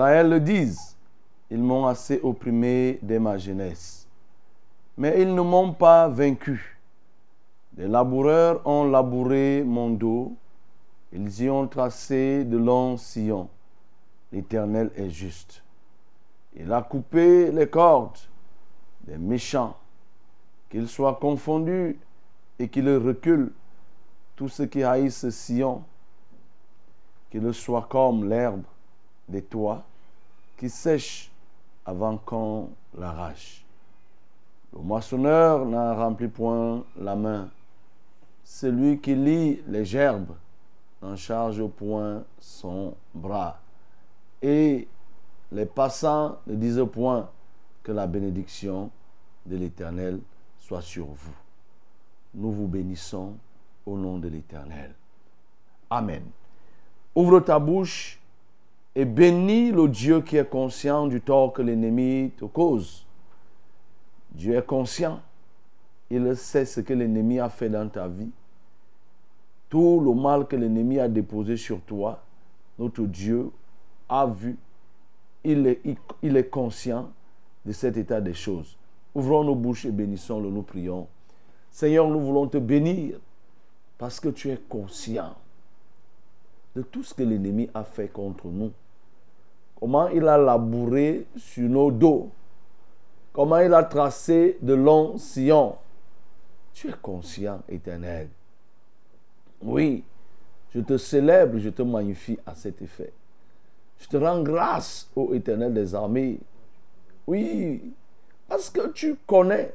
Le dise. Ils m'ont assez opprimé de ma jeunesse. Mais ils ne m'ont pas vaincu. Des laboureurs ont labouré mon dos. Ils y ont tracé de longs sillons. L'Éternel est juste. Il a coupé les cordes des méchants. Qu'ils soient confondus et qu'ils reculent tous ceux qui haïssent Sion, qu'il soit comme l'herbe des toits qui sèche avant qu'on l'arrache. Le moissonneur n'en remplit point la main. Celui qui lie les gerbes n'en charge point son bras. Et les passants ne disent point que la bénédiction de l'Éternel soit sur vous. Nous vous bénissons au nom de l'Éternel. Amen. Ouvre ta bouche et bénis le Dieu qui est conscient du tort que l'ennemi te cause. Dieu est conscient. Il sait ce que l'ennemi a fait dans ta vie. Tout le mal que l'ennemi a déposé sur toi, notre Dieu a vu. Il est, conscient de cet état des choses. Ouvrons nos bouches et bénissons-le, nous prions. Seigneur, nous voulons te bénir parce que tu es conscient de tout ce que l'ennemi a fait contre nous. Comment il a labouré sur nos dos. Comment il a tracé de longs sillons. Tu es conscient, éternel. Oui, je te célèbre, je te magnifie à cet effet. Je te rends grâce, ô éternel des armées. Oui, parce que tu connais.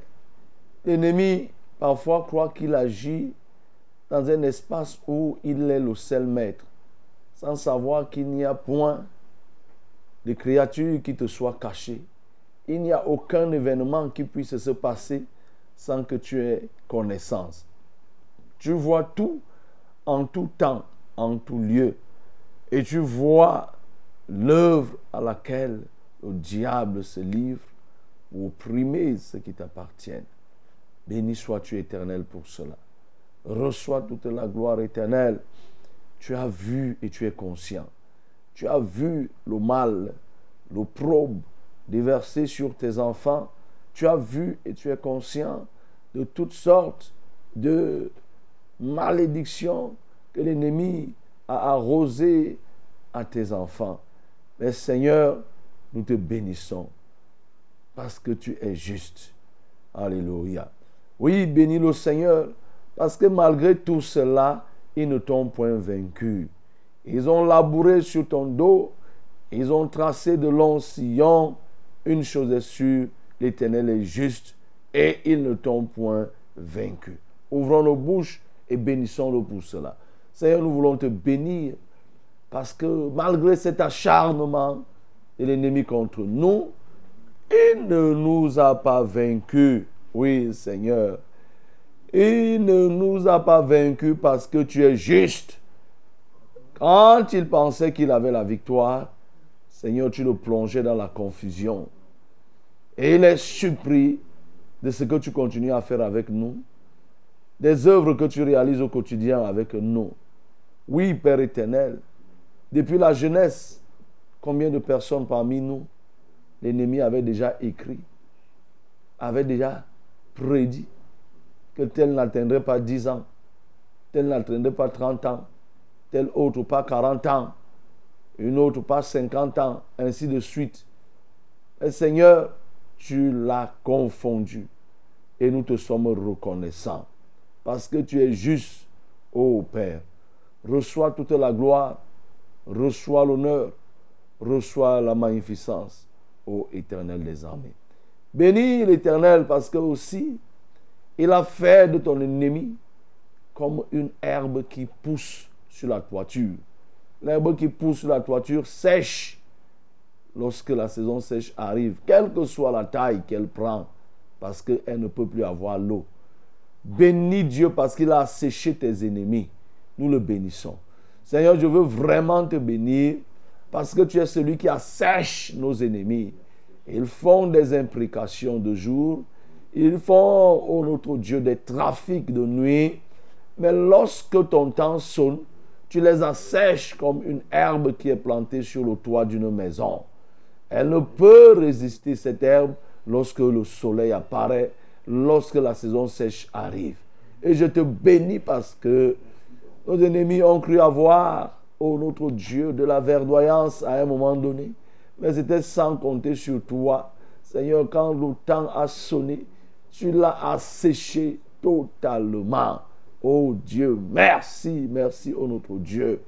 L'ennemi, parfois, croit qu'il agit dans un espace où il est le seul maître, sans savoir qu'il n'y a point de créature qui te soit cachée. Il n'y a aucun événement qui puisse se passer sans que tu aies connaissance. Tu vois tout en tout temps, en tout lieu. Et tu vois l'œuvre à laquelle le diable se livre pour opprimer ceux qui t'appartiennent. Béni sois-tu éternel pour cela. Reçois toute la gloire éternelle. Tu as vu et tu es conscient. Tu as vu le mal, le probe déversé sur tes enfants. Tu as vu et tu es conscient de toutes sortes de malédictions que l'ennemi a arrosées à tes enfants. Mais Seigneur, nous te bénissons parce que tu es juste. Alléluia. Oui, bénis le Seigneur, parce que malgré tout cela, ils ne t'ont point vaincu. Ils ont labouré sur ton dos, ils ont tracé de longs sillons. Une chose est sûre, l'Éternel est juste et ils ne t'ont point vaincu. Ouvrons nos bouches et bénissons-le pour cela. Seigneur, nous voulons te bénir parce que malgré cet acharnement de l'ennemi contre nous, il ne nous a pas vaincus. Oui, Seigneur. Il ne nous a pas vaincus parce que tu es juste. Quand il pensait qu'il avait la victoire, Seigneur, tu le plongeais dans la confusion. Et il est surpris de ce que tu continues à faire avec nous, des œuvres que tu réalises au quotidien avec nous. Oui, Père éternel, depuis la jeunesse, combien de personnes parmi nous, l'ennemi avait déjà écrit, avait déjà prédit que tel n'atteindrait pas 10 ans, tel n'atteindrait pas 30 ans, tel autre pas 40 ans, une autre pas 50 ans, ainsi de suite. Et Seigneur, tu l'as confondu. Et nous te sommes reconnaissants. Parce que tu es juste, ô Père. Reçois toute la gloire, reçois l'honneur, reçois la magnificence, ô Éternel des armées. Bénis l'Éternel parce que aussi, il a fait de ton ennemi comme une herbe qui pousse sur la toiture. L'herbe qui pousse sur la toiture sèche lorsque la saison sèche arrive, quelle que soit la taille qu'elle prend, parce qu'elle ne peut plus avoir l'eau. Bénis Dieu parce qu'il a séché tes ennemis. Nous le bénissons. Seigneur, je veux vraiment te bénir parce que tu es celui qui assèche nos ennemis. Ils font des imprécations de jour. Ils font, oh notre Dieu, des trafics de nuit. Mais lorsque ton temps sonne, tu les assèches comme une herbe qui est plantée sur le toit d'une maison. Elle ne peut résister cette herbe lorsque le soleil apparaît, lorsque la saison sèche arrive. Et je te bénis parce que nos ennemis ont cru avoir, oh notre Dieu, de la verdoyance à un moment donné. Mais c'était sans compter sur toi. Seigneur, quand le temps a sonné, tu l'as asséché totalement. Oh Dieu, merci, merci, oh notre Dieu.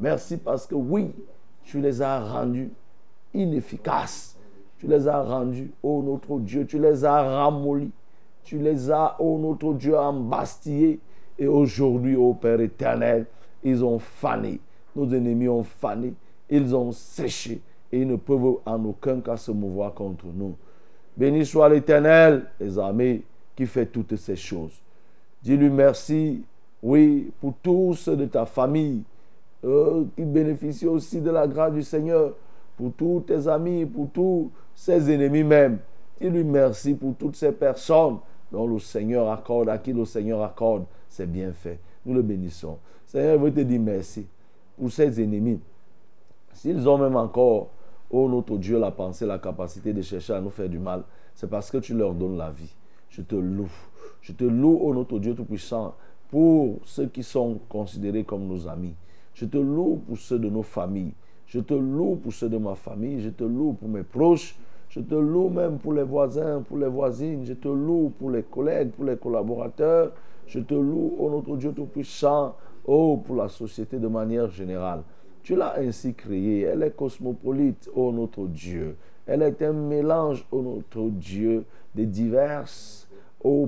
Merci parce que oui, tu les as rendus inefficaces. Tu les as rendus, oh notre Dieu, tu les as ramollis. Tu les as, oh notre Dieu, embastillés. Et aujourd'hui, ô Père éternel, ils ont fané. Nos ennemis ont fané. Ils ont séché. Et ils ne peuvent en aucun cas se mouvoir contre nous. Béni soit l'Éternel, les armées, qui fait toutes ces choses. Dis-lui merci, oui, pour tous de ta famille euh, qui bénéficient aussi de la grâce du Seigneur, pour tous tes amis, pour tous ses ennemis même. Dis-lui merci pour toutes ces personnes dont le Seigneur accorde, à qui le Seigneur accorde ses bienfaits. Nous le bénissons. Seigneur, je veux te dire merci pour ces ennemis. S'ils ont même encore, oh notre Dieu, la pensée, la capacité de chercher à nous faire du mal, c'est parce que tu leur donnes la vie. Je te loue. Je te loue, oh notre Dieu Tout-Puissant, pour ceux qui sont considérés comme nos amis. Je te loue pour ceux de nos familles. Je te loue pour ceux de ma famille. Je te loue pour mes proches. Je te loue même pour les voisins, pour les voisines. Je te loue pour les collègues, pour les collaborateurs. Je te loue, oh notre Dieu Tout-Puissant, oh pour la société de manière générale. Tu l'as ainsi créée. Elle est cosmopolite, oh notre Dieu. Elle est un mélange, oh notre Dieu, de diverses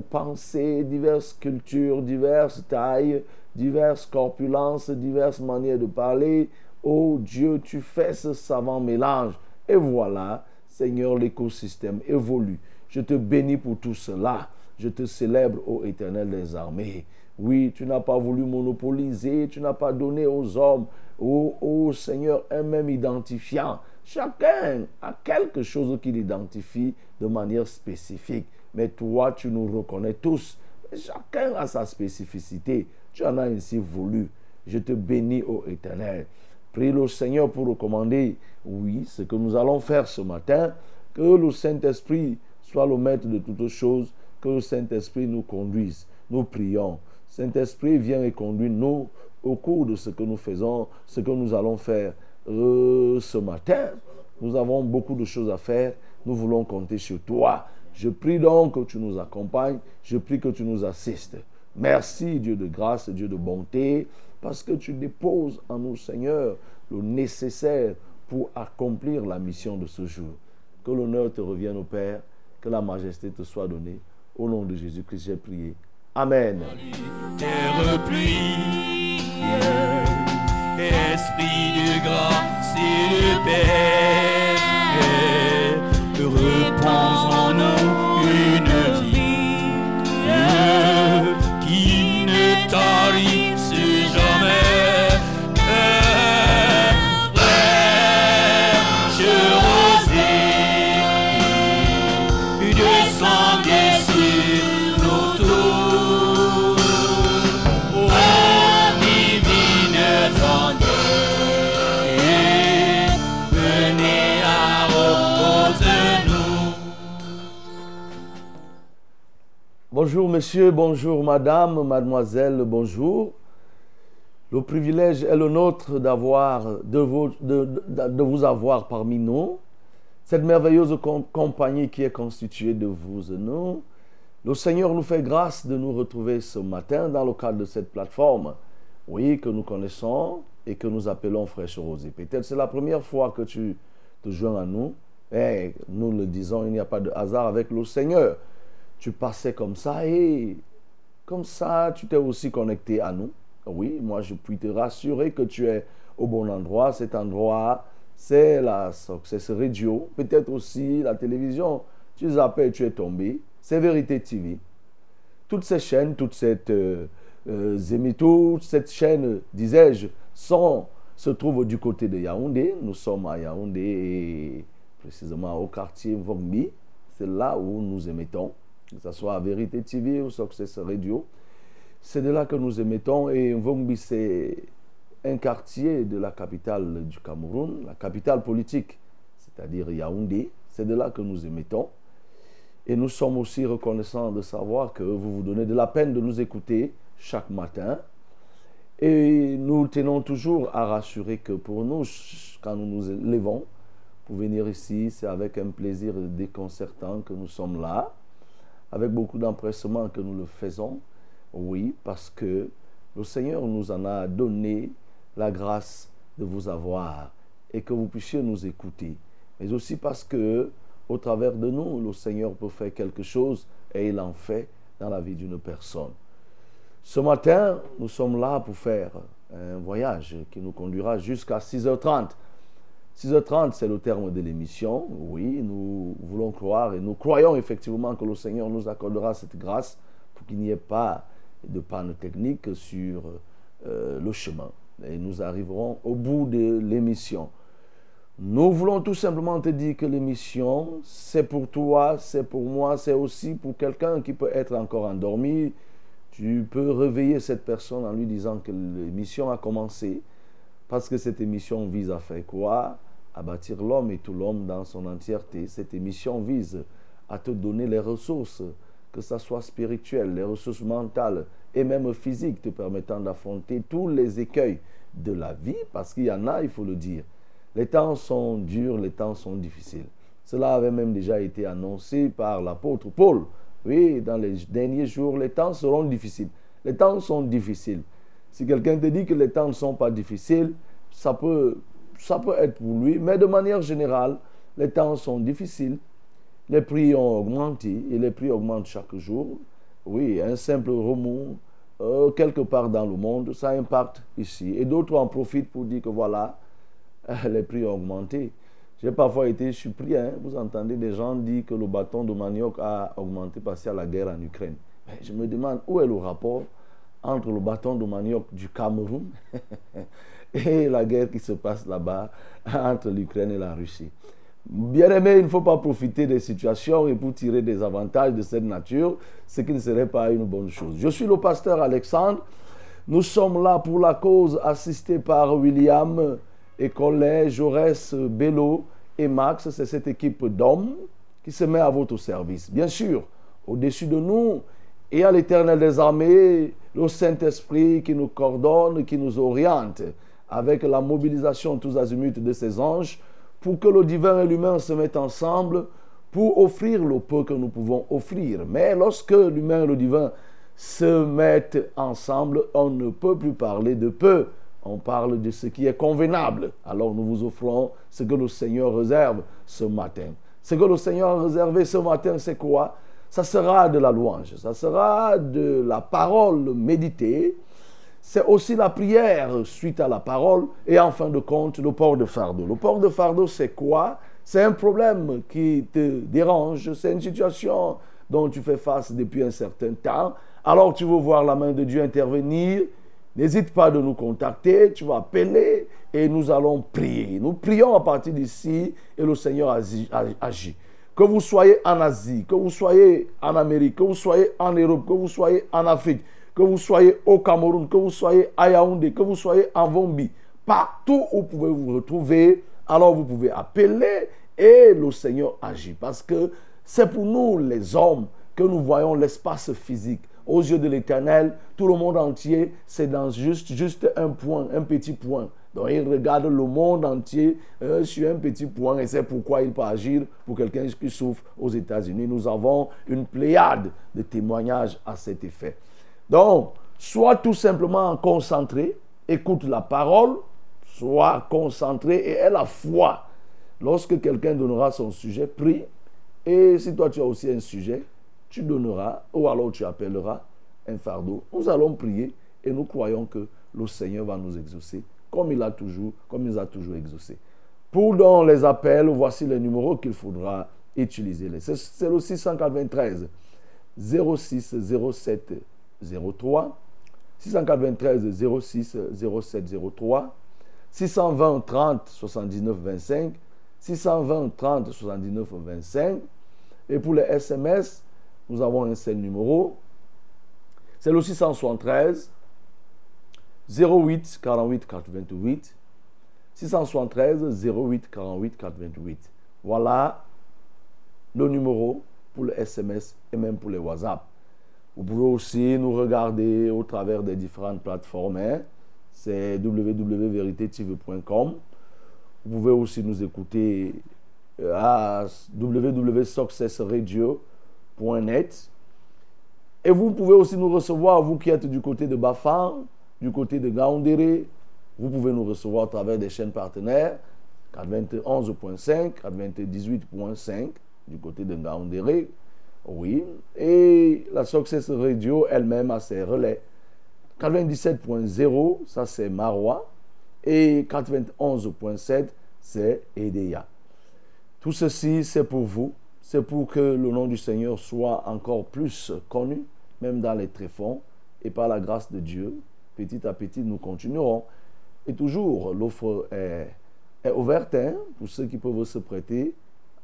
pensées, diverses cultures, diverses tailles, diverses corpulences, diverses manières de parler. Oh Dieu, tu fais ce savant mélange. Et voilà, Seigneur, l'écosystème évolue. Je te bénis pour tout cela. Je te célèbre, ô Éternel des armées. Oui, tu n'as pas voulu monopoliser, tu n'as pas donné aux hommes, ô, Seigneur, un même identifiant. Chacun a quelque chose qui l'identifie de manière spécifique. Mais toi, tu nous reconnais tous. Chacun a sa spécificité. Tu en as ainsi voulu. Je te bénis, ô Éternel. Prie le Seigneur pour recommander, oui, ce que nous allons faire ce matin. Que le Saint-Esprit soit le maître de toutes choses. Que le Saint-Esprit nous conduise. Nous prions. Saint-Esprit, viens et conduis-nous au cours de ce que nous faisons, ce que nous allons faire euh, ce matin. Nous avons beaucoup de choses à faire. Nous voulons compter sur toi. Je prie donc que tu nous accompagnes, je prie que tu nous assistes. Merci Dieu de grâce, Dieu de bonté, parce que tu déposes en nous, Seigneur, le nécessaire pour accomplir la mission de ce jour. Que l'honneur te revienne au Père, que la majesté te soit donnée. Au nom de Jésus-Christ, j'ai prié. Amen. Pluie, esprit de grâce et de paix, repose en nous Bonjour monsieur, bonjour madame, mademoiselle, bonjour. Le privilège est le nôtre de vous, de- vous avoir parmi nous. Cette merveilleuse com- compagnie qui est constituée de vous et nous. Le Seigneur nous fait grâce de nous retrouver ce matin dans le cadre de cette plateforme, oui, que nous connaissons et que nous appelons Fraîche Rosée. Peut-être c'est la première fois que tu te joins à nous. Et nous le disons, il n'y a pas de hasard avec le Seigneur. Tu passais comme ça et comme ça, tu t'es aussi connecté à nous. Oui, moi je puis te rassurer que tu es au bon endroit. Cet endroit, c'est la Success Radio, peut-être aussi la télévision. Tu zappes, tu es tombé. C'est Vérité TV. Toutes ces chaînes, toutes cette euh, euh, émi- toute cette disais-je, se trouvent du côté de Yaoundé. Nous sommes à Yaoundé et précisément au quartier Vogmi. C'est là où nous émettons, que ce soit à Vérité TV ou Success Radio. C'est de là que nous émettons et Vongbi, c'est un quartier de la capitale du Cameroun, la capitale politique, c'est-à-dire Yaoundé. C'est de là que nous émettons. Et nous sommes aussi reconnaissants de savoir que vous vous donnez de la peine de nous écouter chaque matin. Et nous tenons toujours à rassurer que pour nous, quand nous nous levons pour venir ici, c'est avec un plaisir déconcertant que nous sommes là, avec beaucoup d'empressement que nous le faisons. Oui, parce que le Seigneur nous en a donné la grâce de vous avoir et que vous puissiez nous écouter. Mais aussi parce que, au travers de nous, le Seigneur peut faire quelque chose et il en fait dans la vie d'une personne. Ce matin, nous sommes là pour faire un voyage qui nous conduira jusqu'à 6h30. 6h30, c'est le terme de l'émission. Oui, nous voulons croire et nous croyons effectivement que le Seigneur nous accordera cette grâce pour qu'il n'y ait pas de panne technique sur euh, le chemin. Et nous arriverons au bout de l'émission. Nous voulons tout simplement te dire que l'émission, c'est pour toi, c'est pour moi, c'est aussi pour quelqu'un qui peut être encore endormi. Tu peux réveiller cette personne en lui disant que l'émission a commencé. Parce que cette émission vise à faire quoi? À bâtir l'homme et tout l'homme dans son entièreté. Cette émission vise à te donner les ressources, que ce soit spirituelles, les ressources mentales et même physiques, te permettant d'affronter tous les écueils de la vie, parce qu'il y en a, il faut le dire. Les temps sont durs, les temps sont difficiles. Cela avait même déjà été annoncé par l'apôtre Paul. Oui, dans les derniers jours, les temps seront difficiles. Les temps sont difficiles. Si quelqu'un te dit que les temps ne sont pas difficiles, ça peut, ça peut être pour lui, mais de manière générale, les temps sont difficiles. Les prix ont augmenté et les prix augmentent chaque jour. Oui, un simple remous euh, quelque part dans le monde, ça impacte ici. Et d'autres en profitent pour dire que voilà, les prix ont augmenté. J'ai parfois été surpris, hein, vous entendez des gens dire que le bâton de manioc a augmenté parce qu'il y a la guerre en Ukraine. Je me demande où est le rapport entre le bâton de manioc du Cameroun et la guerre qui se passe là-bas entre l'Ukraine et la Russie. Bien aimé, il ne faut pas profiter des situations et pour tirer des avantages de cette nature, ce qui ne serait pas une bonne chose. Je suis le pasteur Alexandre. Nous sommes là pour la cause, assisté par William et collège Jaurès Bello et Max. C'est cette équipe d'hommes qui se met à votre service. Bien sûr, au-dessus de nous, et à l'éternel des armées, le Saint-Esprit qui nous coordonne, qui nous oriente, avec la mobilisation tous azimuts de ses anges, pour que le divin et l'humain se mettent ensemble, pour offrir le peu que nous pouvons offrir. Mais lorsque l'humain et le divin se mettent ensemble, on ne peut plus parler de peu. On parle de ce qui est convenable. Alors nous vous offrons ce que le Seigneur réserve ce matin. Ce que le Seigneur a réservé ce matin, c'est quoi? Ça sera de la louange, ça sera de la parole méditée. C'est aussi la prière suite à la parole et en fin de compte le port de fardeau. Le port de fardeau, c'est quoi? C'est un problème qui te dérange, c'est une situation dont tu fais face depuis un certain temps. Alors tu veux voir la main de Dieu intervenir. N'hésite pas de nous contacter, tu vas appeler et nous allons prier. Nous prions à partir d'ici et le Seigneur agit. Que vous soyez en Asie, que vous soyez en Amérique, que vous soyez en Europe, que vous soyez en Afrique, que vous soyez au Cameroun, que vous soyez à Yaoundé, que vous soyez en Vombi, partout où vous pouvez vous retrouver, alors vous pouvez appeler et le Seigneur agit. Parce que c'est pour nous les hommes que nous voyons l'espace physique aux yeux de l'Éternel, tout le monde entier, c'est dans juste, juste un point, un petit point. Donc il regarde le monde entier euh, sur un petit point et c'est pourquoi il peut agir pour quelqu'un qui souffre aux États-Unis. Nous avons une pléiade de témoignages à cet effet. Donc, soit tout simplement concentré, écoute la parole, soit concentré et aie la foi. Lorsque quelqu'un donnera son sujet, prie. Et si toi tu as aussi un sujet, tu donneras, ou alors tu appelleras un fardeau. Nous allons prier et nous croyons que le Seigneur va nous exaucer comme il a toujours, comme il a toujours exaucé. Pour dans les appels, voici les numéros qu'il faudra utiliser. C'est le 693 06 07 03 693 06 07 03 620 30 79 25 620 30 79 25 et pour les SMS nous avons un seul numéro. C'est le 673 08 48 428. 673 08 48 428. Voilà le numéro pour le SMS et même pour les WhatsApp. Vous pouvez aussi nous regarder au travers des différentes plateformes. Hein. C'est www.veritetv.com. Vous pouvez aussi nous écouter euh, à www.successradio.com net. Et vous pouvez aussi nous recevoir, vous qui êtes du côté de Bafan, du côté de Gaoundéré. Vous pouvez nous recevoir à travers des chaînes partenaires, 421.5, 418.5 du côté de Gaoundéré. Oui. Et la Success Radio elle-même a ses relais. 97.0, ça c'est Marois. Et 91.7, c'est Edea. Tout ceci, c'est pour vous c'est pour que le nom du Seigneur soit encore plus connu, même dans les tréfonds, et par la grâce de Dieu, petit à petit, nous continuerons. Et toujours, l'offre est, ouverte hein, pour ceux qui peuvent se prêter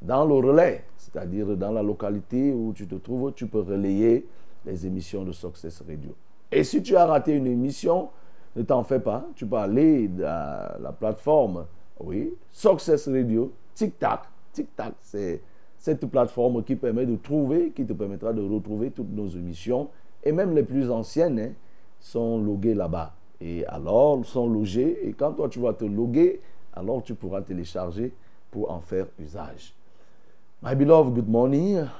dans le relais, c'est-à-dire dans la localité où tu te trouves, tu peux relayer les émissions de Success Radio. Et si tu as raté une émission, ne t'en fais pas, tu peux aller dans la plateforme, oui, Success Radio, tic-tac, tic-tac, c'est cette plateforme qui permet de trouver, qui te permettra de retrouver toutes nos émissions. Et même les plus anciennes hein, sont loguées là-bas. Et alors, sont logées. Et quand toi, tu vas te loguer, alors tu pourras télécharger pour en faire usage. My beloved, good morning.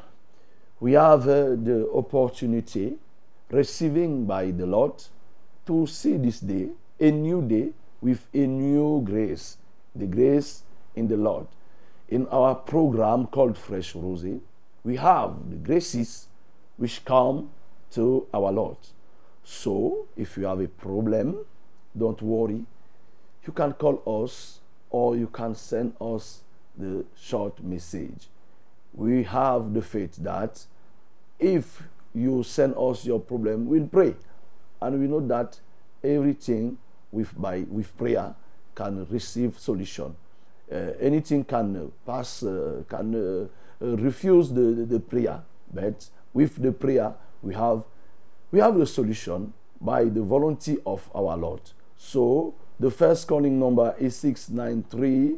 We have uh, the opportunity receiving by the Lord to see this day, a new day with a new grace, the grace in the Lord in our program called Fresh Rosy, we have the graces which come to our Lord. So, if you have a problem, don't worry. You can call us or you can send us the short message. We have the faith that if you send us your problem, we'll pray. And we know that everything with, by, with prayer can receive solution. Uh, anything can pass, uh, can uh, refuse the, the prayer. But with the prayer, we have, we have the solution by the volunteer of our Lord. So the first calling number is 693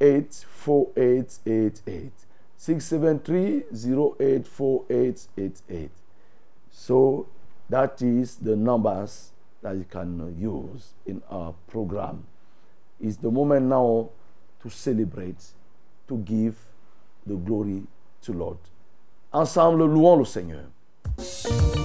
084888 so that is the numbers that you can use in our program. It's the moment now to celebrate to give the glory to Lord. Ensemble louons le Seigneur.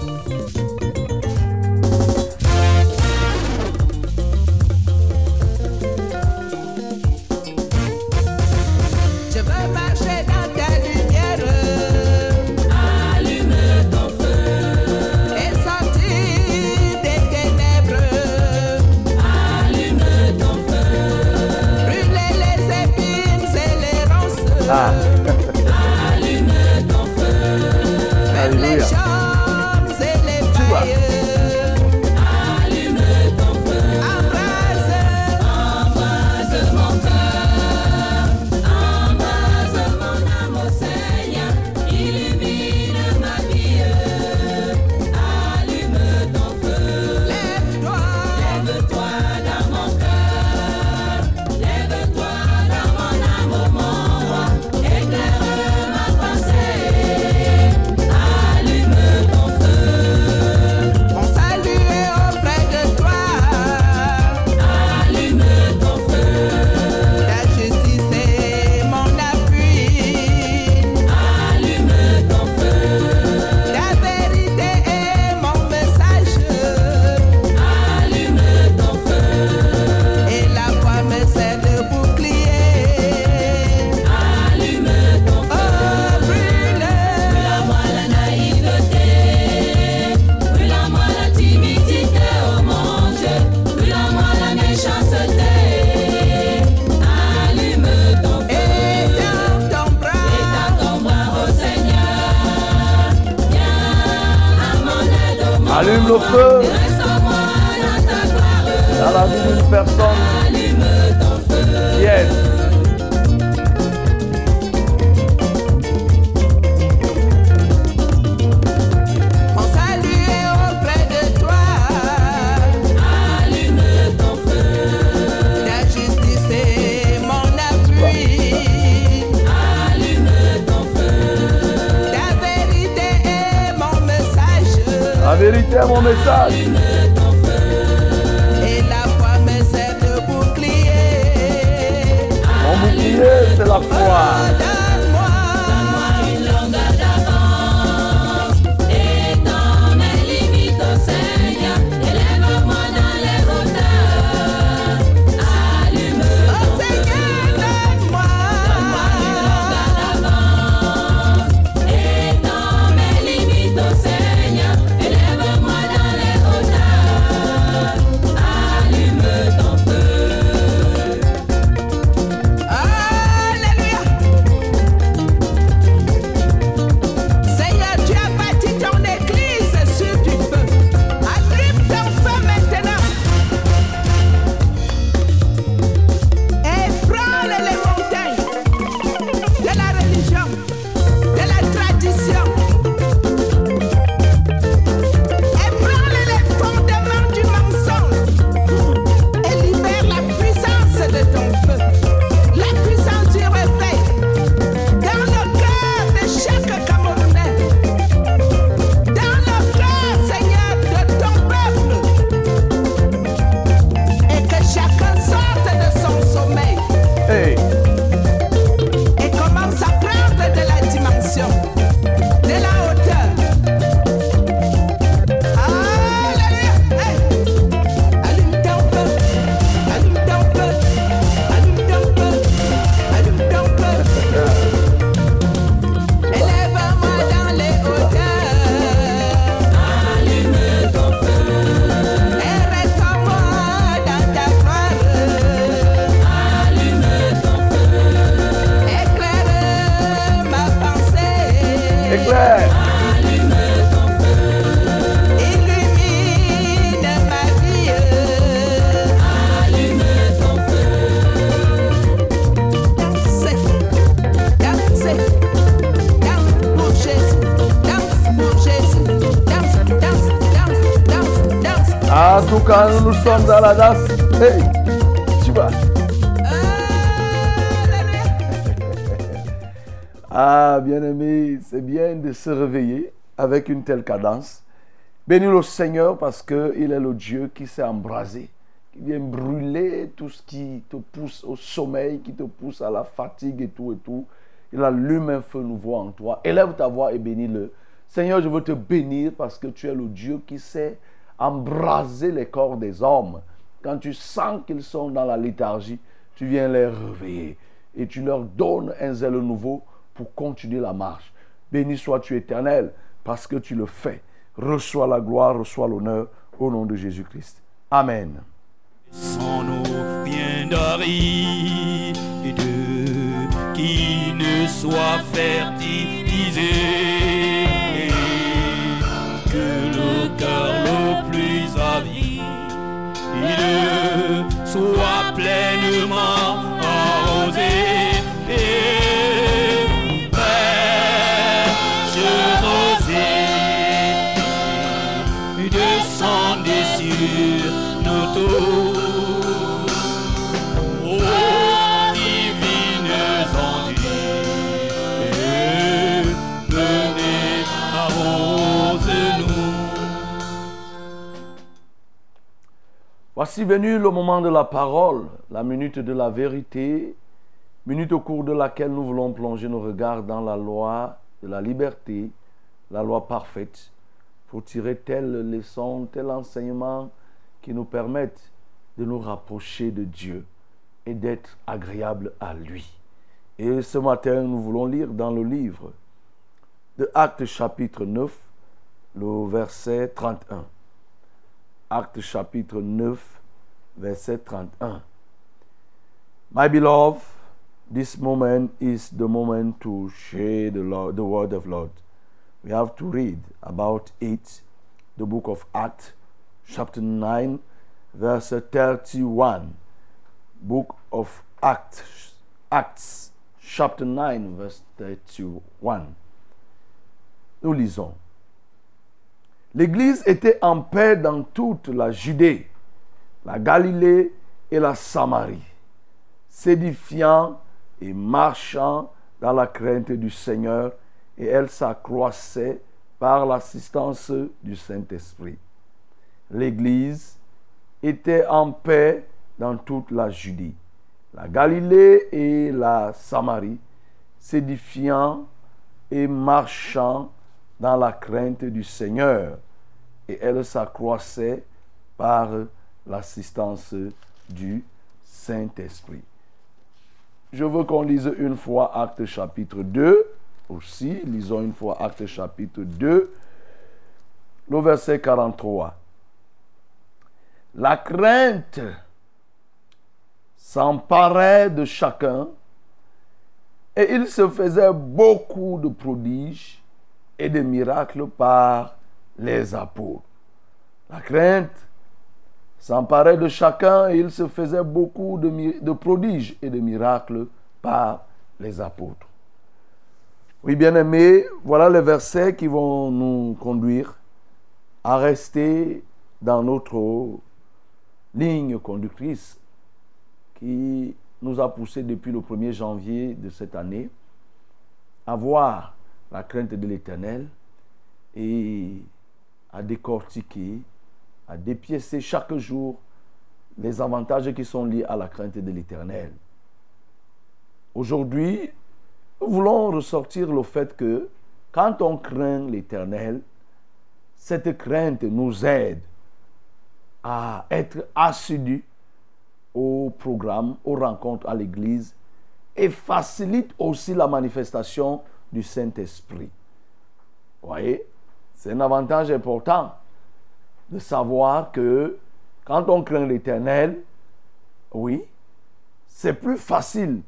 It's us. Une telle cadence. Bénis le Seigneur parce qu'il est le Dieu qui s'est embrasé, qui vient brûler tout ce qui te pousse au sommeil, qui te pousse à la fatigue et tout et tout. Il allume un feu nouveau en toi. Élève ta voix et bénis-le. Seigneur, je veux te bénir parce que tu es le Dieu qui sait embraser les corps des hommes. Quand tu sens qu'ils sont dans la léthargie, tu viens les réveiller et tu leur donnes un zèle nouveau pour continuer la marche. Béni sois-tu éternel parce que tu le fais. Reçois la gloire, reçois l'honneur au nom de Jésus-Christ. Amen. sans nos biens d'aride qui ne soit fertilisé que le cœur le plus avide soit pleinement Voici venu le moment de la parole, la minute de la vérité, minute au cours de laquelle nous voulons plonger nos regards dans la loi de la liberté, la loi parfaite, pour tirer telle leçon, tel enseignement qui nous permettent de nous rapprocher de Dieu et d'être agréable à lui. Et ce matin, nous voulons lire dans le livre de Actes chapitre 9, le verset 31. Actes chapitre 9, verset 31. My beloved, this moment is the moment to share the, Lord, the word of Lord. We have to read about it, the book of Acts, chapter 9, verse 31. Book of Acts, Acts, chapter 9, verse 31. Nous lisons. L'Église était en paix dans toute la Judée, la Galilée et la Samarie, s'édifiant et marchant dans la crainte du Seigneur, et elle s'accroissait par l'assistance du Saint-Esprit. L'Église était en paix dans toute la Judée, la Galilée et la Samarie, s'édifiant et marchant dans la crainte du Seigneur, et elle s'accroissait par l'assistance du Saint-Esprit. Je veux qu'on lise une fois Acte chapitre 2 aussi. Lisons une fois Acte chapitre 2, le verset 43. La crainte s'emparait de chacun et il se faisait beaucoup de prodiges et de miracles par les apôtres. La crainte s'emparait de chacun et il se faisait beaucoup de prodiges et de miracles par les apôtres. Oui, bien-aimés, voilà les versets qui vont nous conduire à rester dans notre ligne conductrice qui nous a poussé depuis le 1er janvier de cette année à voir la crainte de l'Éternel et à décortiquer, à dépiécer chaque jour les avantages qui sont liés à la crainte de l'Éternel. Aujourd'hui, nous voulons ressortir le fait que quand on craint l'Éternel, cette crainte nous aide à être assidus au programme, aux rencontres à l'église et facilite aussi la manifestation du Saint-Esprit. Vous voyez, c'est un avantage important de savoir que quand on craint l'Éternel, oui, c'est plus facile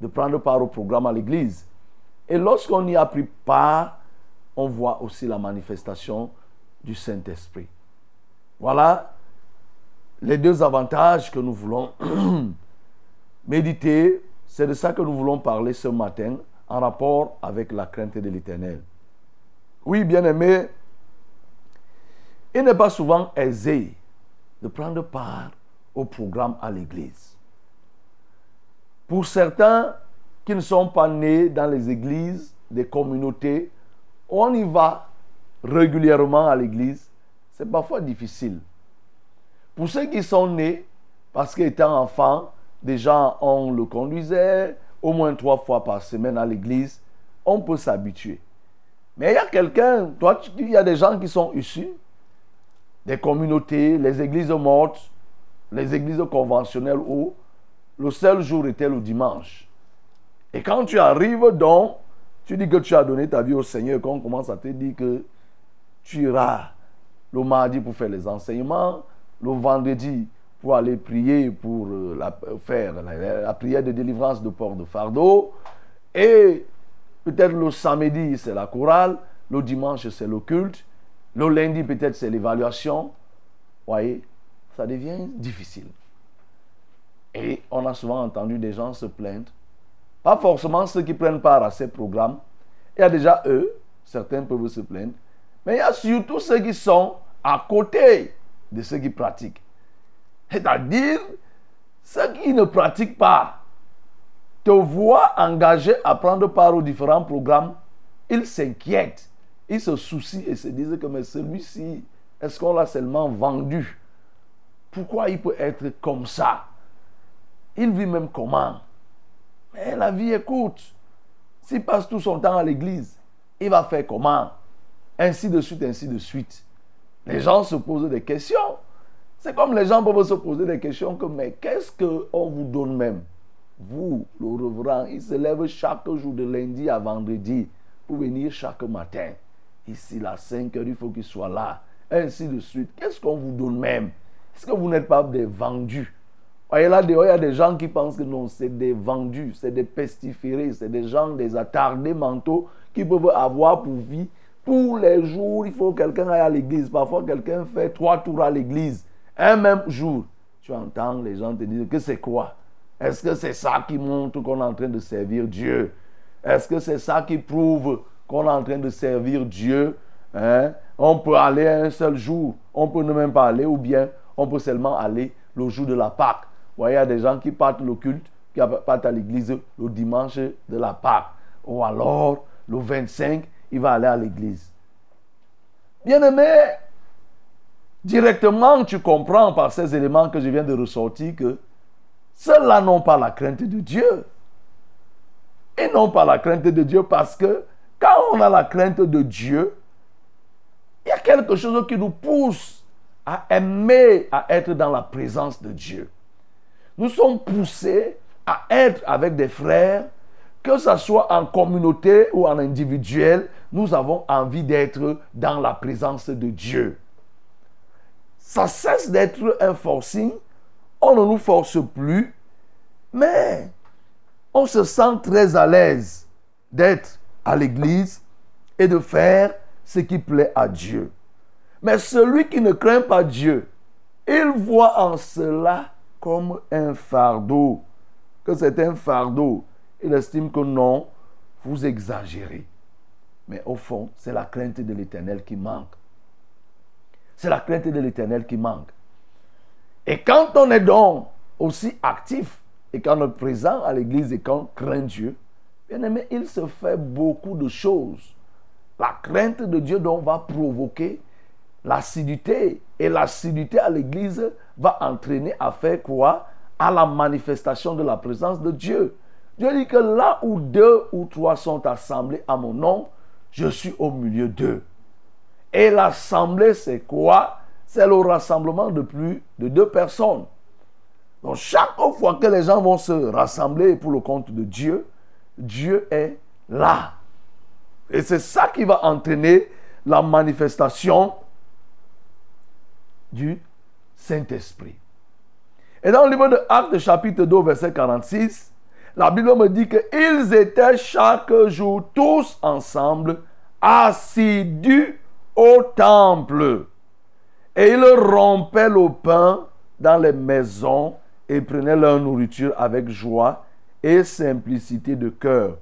de prendre part au programme à l'église. Et lorsqu'on y a pris part, on voit aussi la manifestation du Saint-Esprit. Voilà les deux avantages que nous voulons méditer. C'est de ça que nous voulons parler ce matin en rapport avec la crainte de l'Éternel. Oui, bien aimé, il n'est pas souvent aisé de prendre part au programme à l'église. Pour certains qui ne sont pas nés dans les églises des communautés, on y va régulièrement à l'église, c'est parfois difficile. Pour ceux qui sont nés, parce qu'étant enfants, déjà on le conduisait au moins trois fois par semaine à l'église, on peut s'habituer. Mais il y a quelqu'un, toi, il y a des gens qui sont issus des communautés, les églises mortes, les églises conventionnelles où le seul jour était le dimanche. Et quand tu arrives donc, tu dis que tu as donné ta vie au Seigneur, qu'on commence à te dire que tu iras le mardi pour faire les enseignements, le vendredi pour aller prier, pour euh, la- faire la, la prière de délivrance de port de fardeau, et peut-être le samedi c'est la chorale, le dimanche c'est le culte, le lundi peut-être c'est l'évaluation. Voyez, ça devient difficile. Et on a souvent entendu des gens se plaindre. Pas forcément ceux qui prennent part à ces programmes. Il y a déjà eux, certains peuvent se plaindre. Mais il y a surtout ceux qui sont à côté de ceux qui pratiquent. C'est-à-dire, ceux qui ne pratiquent pas te voient engagé à prendre part aux différents programmes, ils s'inquiètent, ils se soucient et se disent que mais celui-ci, est-ce qu'on l'a seulement vendu? Pourquoi il peut être comme ça? Il vit même comment? Mais la vie est courte. S'il passe tout son temps à l'église, il va faire comment? Ainsi de suite, ainsi de suite. Les gens se posent des questions. C'est comme les gens peuvent se poser des questions comme mais qu'est-ce qu'on vous donne même? Vous, le reverend, il se lève chaque jour de lundi à vendredi pour venir chaque matin. Ici, à 5 heures, il faut qu'il soit là. Ainsi de suite. Qu'est-ce qu'on vous donne même? Est-ce que vous n'êtes pas des vendus? Voyez là dehors, il y a des gens qui pensent que non, c'est des vendus, c'est des pestiférés, c'est des gens, des attardés mentaux qui peuvent avoir pour vie. Tous les jours, il faut que quelqu'un aille à l'église. Parfois, quelqu'un fait trois tours à l'église. Un même jour, tu entends les gens te dire que c'est quoi? Est-ce que c'est ça qui montre qu'on est en train de servir Dieu? Est-ce que c'est ça qui prouve qu'on est en train de servir Dieu? Hein? On peut aller un seul jour, on peut ne même pas aller, ou bien on peut seulement aller le jour de la Pâque. Vous voyez, il y a des gens qui partent le culte, qui partent à l'église le dimanche de la Pâque. Ou alors, le 25, il va aller à l'église. Bien aimé, directement tu comprends par ces éléments que je viens de ressortir que ceux-là n'ont pas la crainte de Dieu. Ils n'ont pas la crainte de Dieu parce que quand on a la crainte de Dieu, il y a quelque chose qui nous pousse à aimer, à être dans la présence de Dieu. Nous sommes poussés à être avec des frères, que ce soit en communauté ou en individuel, nous avons envie d'être dans la présence de Dieu. Ça cesse d'être un forcing, on ne nous force plus, mais on se sent très à l'aise d'être à l'église et de faire ce qui plaît à Dieu. Mais celui qui ne craint pas Dieu, il voit en cela comme un fardeau, que c'est un fardeau. Il estime que non, vous exagérez. Mais au fond, c'est la crainte de l'éternel qui manque. C'est la crainte de l'éternel qui manque. Et quand on est donc aussi actif et quand on est présent à l'église et qu'on craint Dieu, bien aimé, il se fait beaucoup de choses. La crainte de Dieu donc va provoquer l'assiduité. Et l'assiduité à l'église va entraîner à faire quoi? À la manifestation de la présence de Dieu. Dieu dit que là où deux ou trois sont assemblés à mon nom, je suis au milieu d'eux. Et l'assemblée, c'est quoi? C'est le rassemblement de plus de deux personnes. Donc chaque fois que les gens vont se rassembler pour le compte de Dieu, Dieu est là. Et c'est ça qui va entraîner la manifestation du Saint-Esprit. Et dans le livre de Actes chapitre 2 verset 46, la Bible me dit qu'ils étaient chaque jour tous ensemble assidus au temple. Et ils rompaient le pain dans les maisons et prenaient leur nourriture avec joie et simplicité de cœur,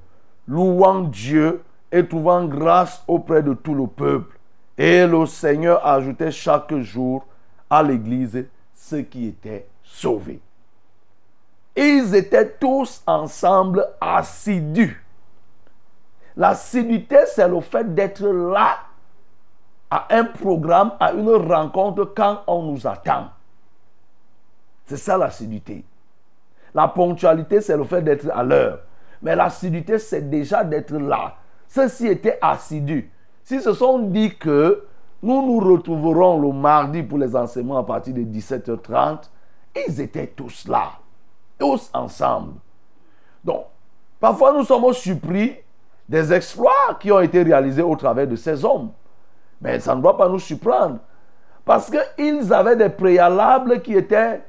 louant Dieu et trouvant grâce auprès de tout le peuple. Et le Seigneur ajoutait chaque jour à l'église ceux qui étaient sauvés. Ils étaient tous ensemble assidus. L'assiduité, c'est le fait d'être là à un programme, à une rencontre quand on nous attend. C'est ça l'assiduité. La ponctualité, c'est le fait d'être à l'heure. Mais l'assiduité, c'est déjà d'être là. Ceux-ci étaient assidus. S'ils se sont dit que nous nous retrouverons le mardi pour les enseignements à partir de 17h30, ils étaient tous là, tous ensemble. Donc, parfois nous sommes surpris des exploits qui ont été réalisés au travers de ces hommes. Mais ça ne doit pas nous surprendre. Parce qu'ils avaient des préalables qui étaient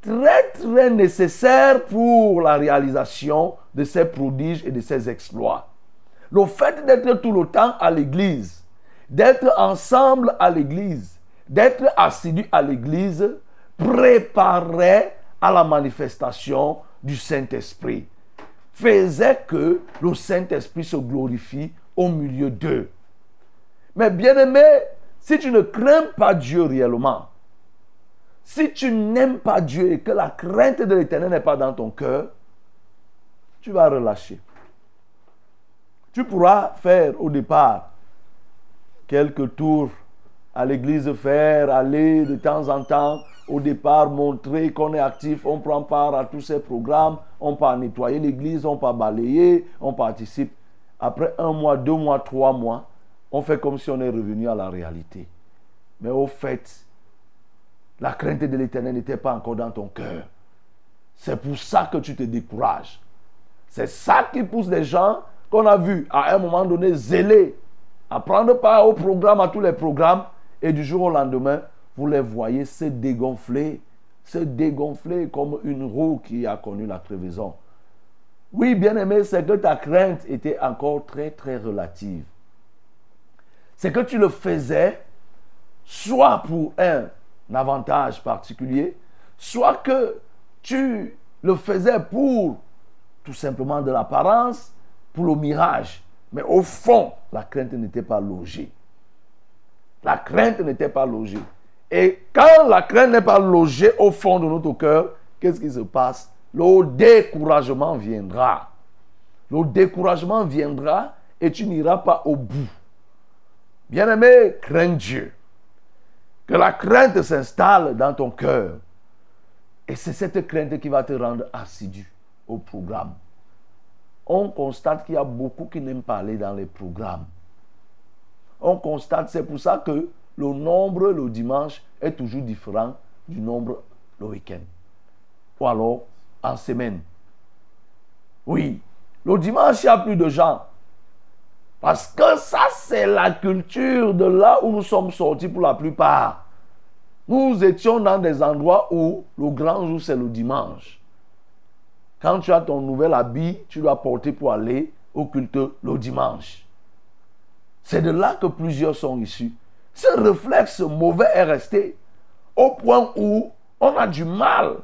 très, très nécessaires pour la réalisation de ces prodiges et de ces exploits. Le fait d'être tout le temps à l'église, d'être ensemble à l'église, d'être assidu à l'église, préparait à la manifestation du Saint-Esprit. Faisait que le Saint-Esprit se glorifie au milieu d'eux. Mais bien aimé, si tu ne crains pas Dieu réellement, si tu n'aimes pas Dieu et que la crainte de l'éternel n'est pas dans ton cœur, tu vas relâcher. Tu pourras faire au départ quelques tours à l'église, faire aller de temps en temps, au départ montrer qu'on est actif, on prend part à tous ces programmes, on peut nettoyer l'église, on peut balayer, on participe. Après un mois, deux mois, trois mois, on fait comme si on est revenu à la réalité. Mais au fait, la crainte de l'éternel n'était pas encore dans ton cœur. C'est pour ça que tu te décourages. C'est ça qui pousse les gens qu'on a vus à un moment donné zélés à prendre part au programme, à tous les programmes, et du jour au lendemain, vous les voyez se dégonfler, se dégonfler comme une roue qui a connu la crevaison. Oui, bien aimé, c'est que ta crainte était encore très, très relative. C'est que tu le faisais soit pour un avantage particulier, soit que tu le faisais pour tout simplement de l'apparence, pour le mirage. Mais au fond, la crainte n'était pas logée. La crainte n'était pas logée. Et quand la crainte n'est pas logée au fond de notre cœur, qu'est-ce qui se passe? Le découragement viendra. Le découragement viendra et tu n'iras pas au bout. Bien-aimé, crains Dieu. Que la crainte s'installe dans ton cœur. Et c'est cette crainte qui va te rendre assidu au programme. On constate qu'il y a beaucoup qui n'aiment pas aller dans les programmes. On constate, c'est pour ça que le nombre le dimanche est toujours différent du nombre le week-end. Ou alors en semaine. Oui, le dimanche, il y a plus de gens. Parce que ça, c'est la culture de là où nous sommes sortis pour la plupart. Nous étions dans des endroits où le grand jour, c'est le dimanche. Quand tu as ton nouvel habit, tu dois porter pour aller au culte le dimanche. C'est de là que plusieurs sont issus. Ce réflexe mauvais est resté au point où on a du mal.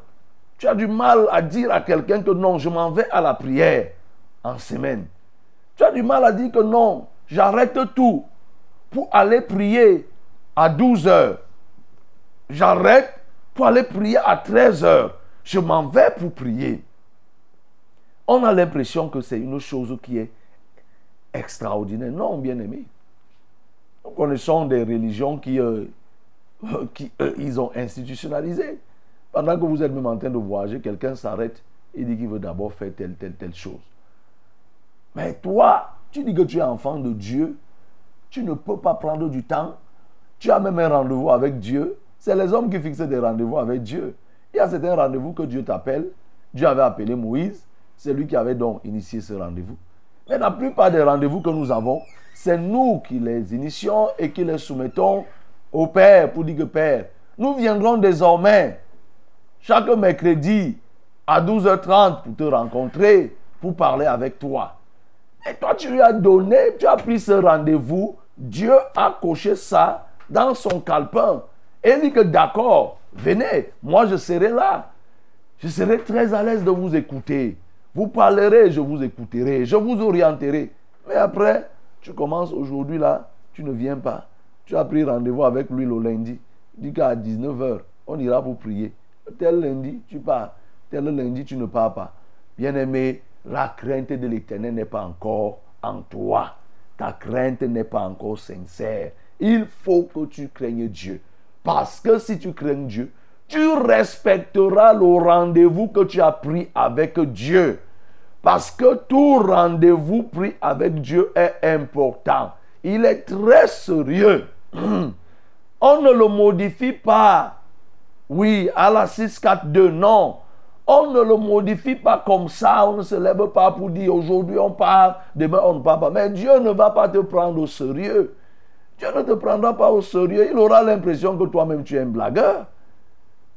Tu as du mal à dire à quelqu'un que non, je m'en vais à la prière en semaine. Tu as du mal à dire que non, j'arrête tout pour aller prier à 12 heures. J'arrête pour aller prier à 13 heures. Je m'en vais pour prier. On a l'impression que c'est une chose qui est extraordinaire. Non, bien aimé. Nous connaissons des religions qui, euh, qui ils ont institutionnalisé. Pendant que vous êtes même en train de voyager, quelqu'un s'arrête et dit qu'il veut d'abord faire telle, telle, telle chose. Mais toi, tu dis que tu es enfant de Dieu. Tu ne peux pas prendre du temps. Tu as même un rendez-vous avec Dieu. C'est les hommes qui fixent des rendez-vous avec Dieu. Il y a certains rendez-vous que Dieu t'appelle. Dieu avait appelé Moïse. C'est lui qui avait donc initié ce rendez-vous. Mais la plupart des rendez-vous que nous avons, c'est nous qui les initions et qui les soumettons au Père pour dire que Père, nous viendrons désormais chaque mercredi à 12h30 pour te rencontrer, pour parler avec toi. Et toi, tu lui as donné, tu as pris ce rendez-vous. Dieu a coché ça dans son calepin. Et il dit que d'accord, venez, moi je serai là. Je serai très à l'aise de vous écouter. Vous parlerez, je vous écouterai, je vous orienterai. Mais après, tu commences aujourd'hui là, tu ne viens pas. Tu as pris rendez-vous avec lui le lundi. Il dit qu'à 19h, on ira pour prier. Tel lundi, tu pars. Tel lundi, tu ne pars pas. Bien-aimé, la crainte de l'éternel n'est pas encore en toi. Ta crainte n'est pas encore sincère. Il faut que tu craignes Dieu. Parce que si tu crains Dieu, tu respecteras le rendez-vous que tu as pris avec Dieu. Parce que tout rendez-vous pris avec Dieu est important. Il est très sérieux. On ne le modifie pas. Oui, à la 642, non. On ne le modifie pas comme ça. On ne se lève pas pour dire aujourd'hui on part, demain on ne part pas. Mais Dieu ne va pas te prendre au sérieux. Dieu ne te prendra pas au sérieux. Il aura l'impression que toi-même tu es un blagueur.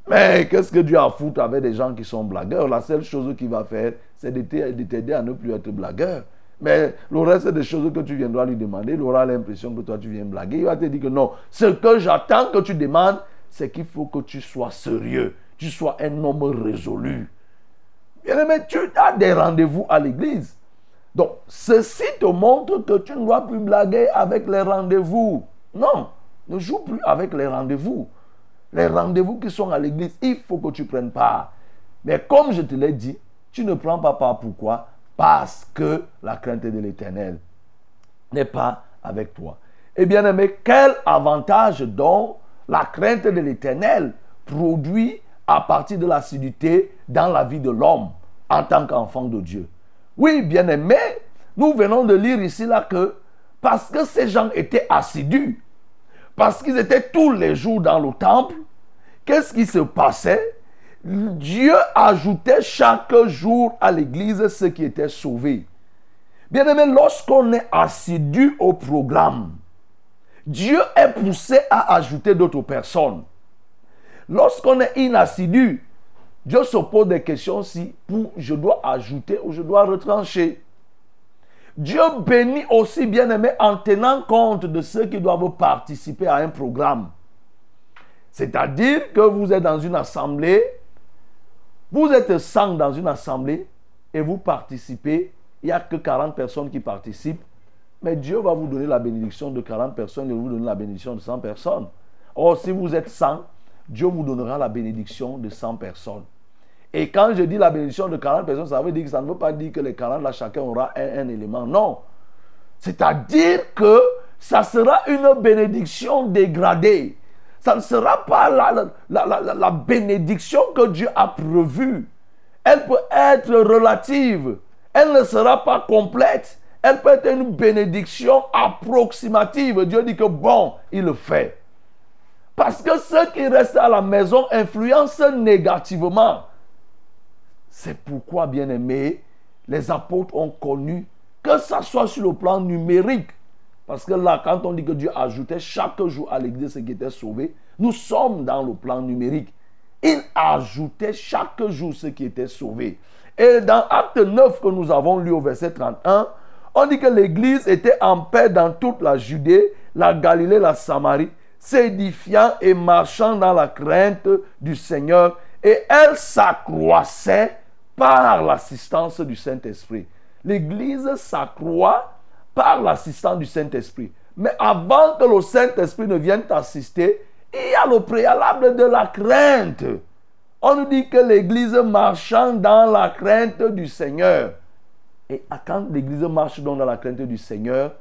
Mais qu'est-ce que Dieu a foutu avec des gens qui sont blagueurs? La seule chose qu'il va faire, c'est de t'aider à ne plus être blagueur. Mais le reste des choses que tu viendras lui demander, il aura l'impression que toi tu viens blaguer. Il va te dire que non, ce que j'attends que tu demandes, c'est qu'il faut que tu sois sérieux, tu sois un homme résolu. Bien aimé, tu as des rendez-vous à l'église. Donc, ceci te montre que tu ne dois plus blaguer avec les rendez-vous. Non, ne joue plus avec les rendez-vous. Les rendez-vous qui sont à l'église, il faut que tu prennes part. Mais comme je te l'ai dit, tu ne prends pas part. Pourquoi? Parce que la crainte de l'éternel n'est pas avec toi. Et bien aimé, quel avantage donc la crainte de l'éternel produit à partir de l'assiduité dans la vie de l'homme en tant qu'enfant de Dieu. Oui, bien aimé, nous venons de lire ici là que parce que ces gens étaient assidus, parce qu'ils étaient tous les jours dans le temple, qu'est-ce qui se passait? Dieu ajoutait chaque jour à l'église ceux qui étaient sauvés. Bien aimé, lorsqu'on est assidu au programme, Dieu est poussé à ajouter d'autres personnes. Lorsqu'on est inassidu, Dieu se pose des questions si pour, je dois ajouter ou je dois retrancher. Dieu bénit aussi, bien aimé, en tenant compte de ceux qui doivent participer à un programme. C'est-à-dire que vous êtes dans une assemblée, vous êtes 100 dans une assemblée et vous participez. Il n'y a que 40 personnes qui participent. Mais Dieu va vous donner la bénédiction de 40 personnes et vous donner la bénédiction de 100 personnes. Or, si vous êtes 100, Dieu vous donnera la bénédiction de 100 personnes. Et quand je dis la bénédiction de 40 personnes, ça veut dire que ça ne veut pas dire que les 40 là, chacun aura un, élément. Non. C'est-à-dire que ça sera une bénédiction dégradée. Ça ne sera pas la, la, la, la bénédiction que Dieu a prévue. Elle peut être relative. Elle ne sera pas complète. Elle peut être une bénédiction approximative. Dieu dit que bon, il le fait. Parce que ceux qui restent à la maison influencent négativement. C'est pourquoi, bien aimé, les apôtres ont connu que ça soit sur le plan numérique. Parce que là, quand on dit que Dieu ajoutait chaque jour à l'église ceux qui étaient sauvés, nous sommes dans le plan numérique. Il ajoutait chaque jour ceux qui étaient sauvés. Et dans Acte 9 que nous avons lu au verset 31, on dit que l'église était en paix dans toute la Judée, la Galilée, la Samarie, s'édifiant et marchant dans la crainte du Seigneur. Et elle s'accroissait par l'assistance du Saint-Esprit. L'église s'accroît par l'assistance du Saint-Esprit. Mais avant que le Saint-Esprit ne vienne t'assister, il y a le préalable de la crainte. On nous dit que l'église marchant dans la crainte du Seigneur. Et quand l'église marche donc dans la crainte du Seigneur,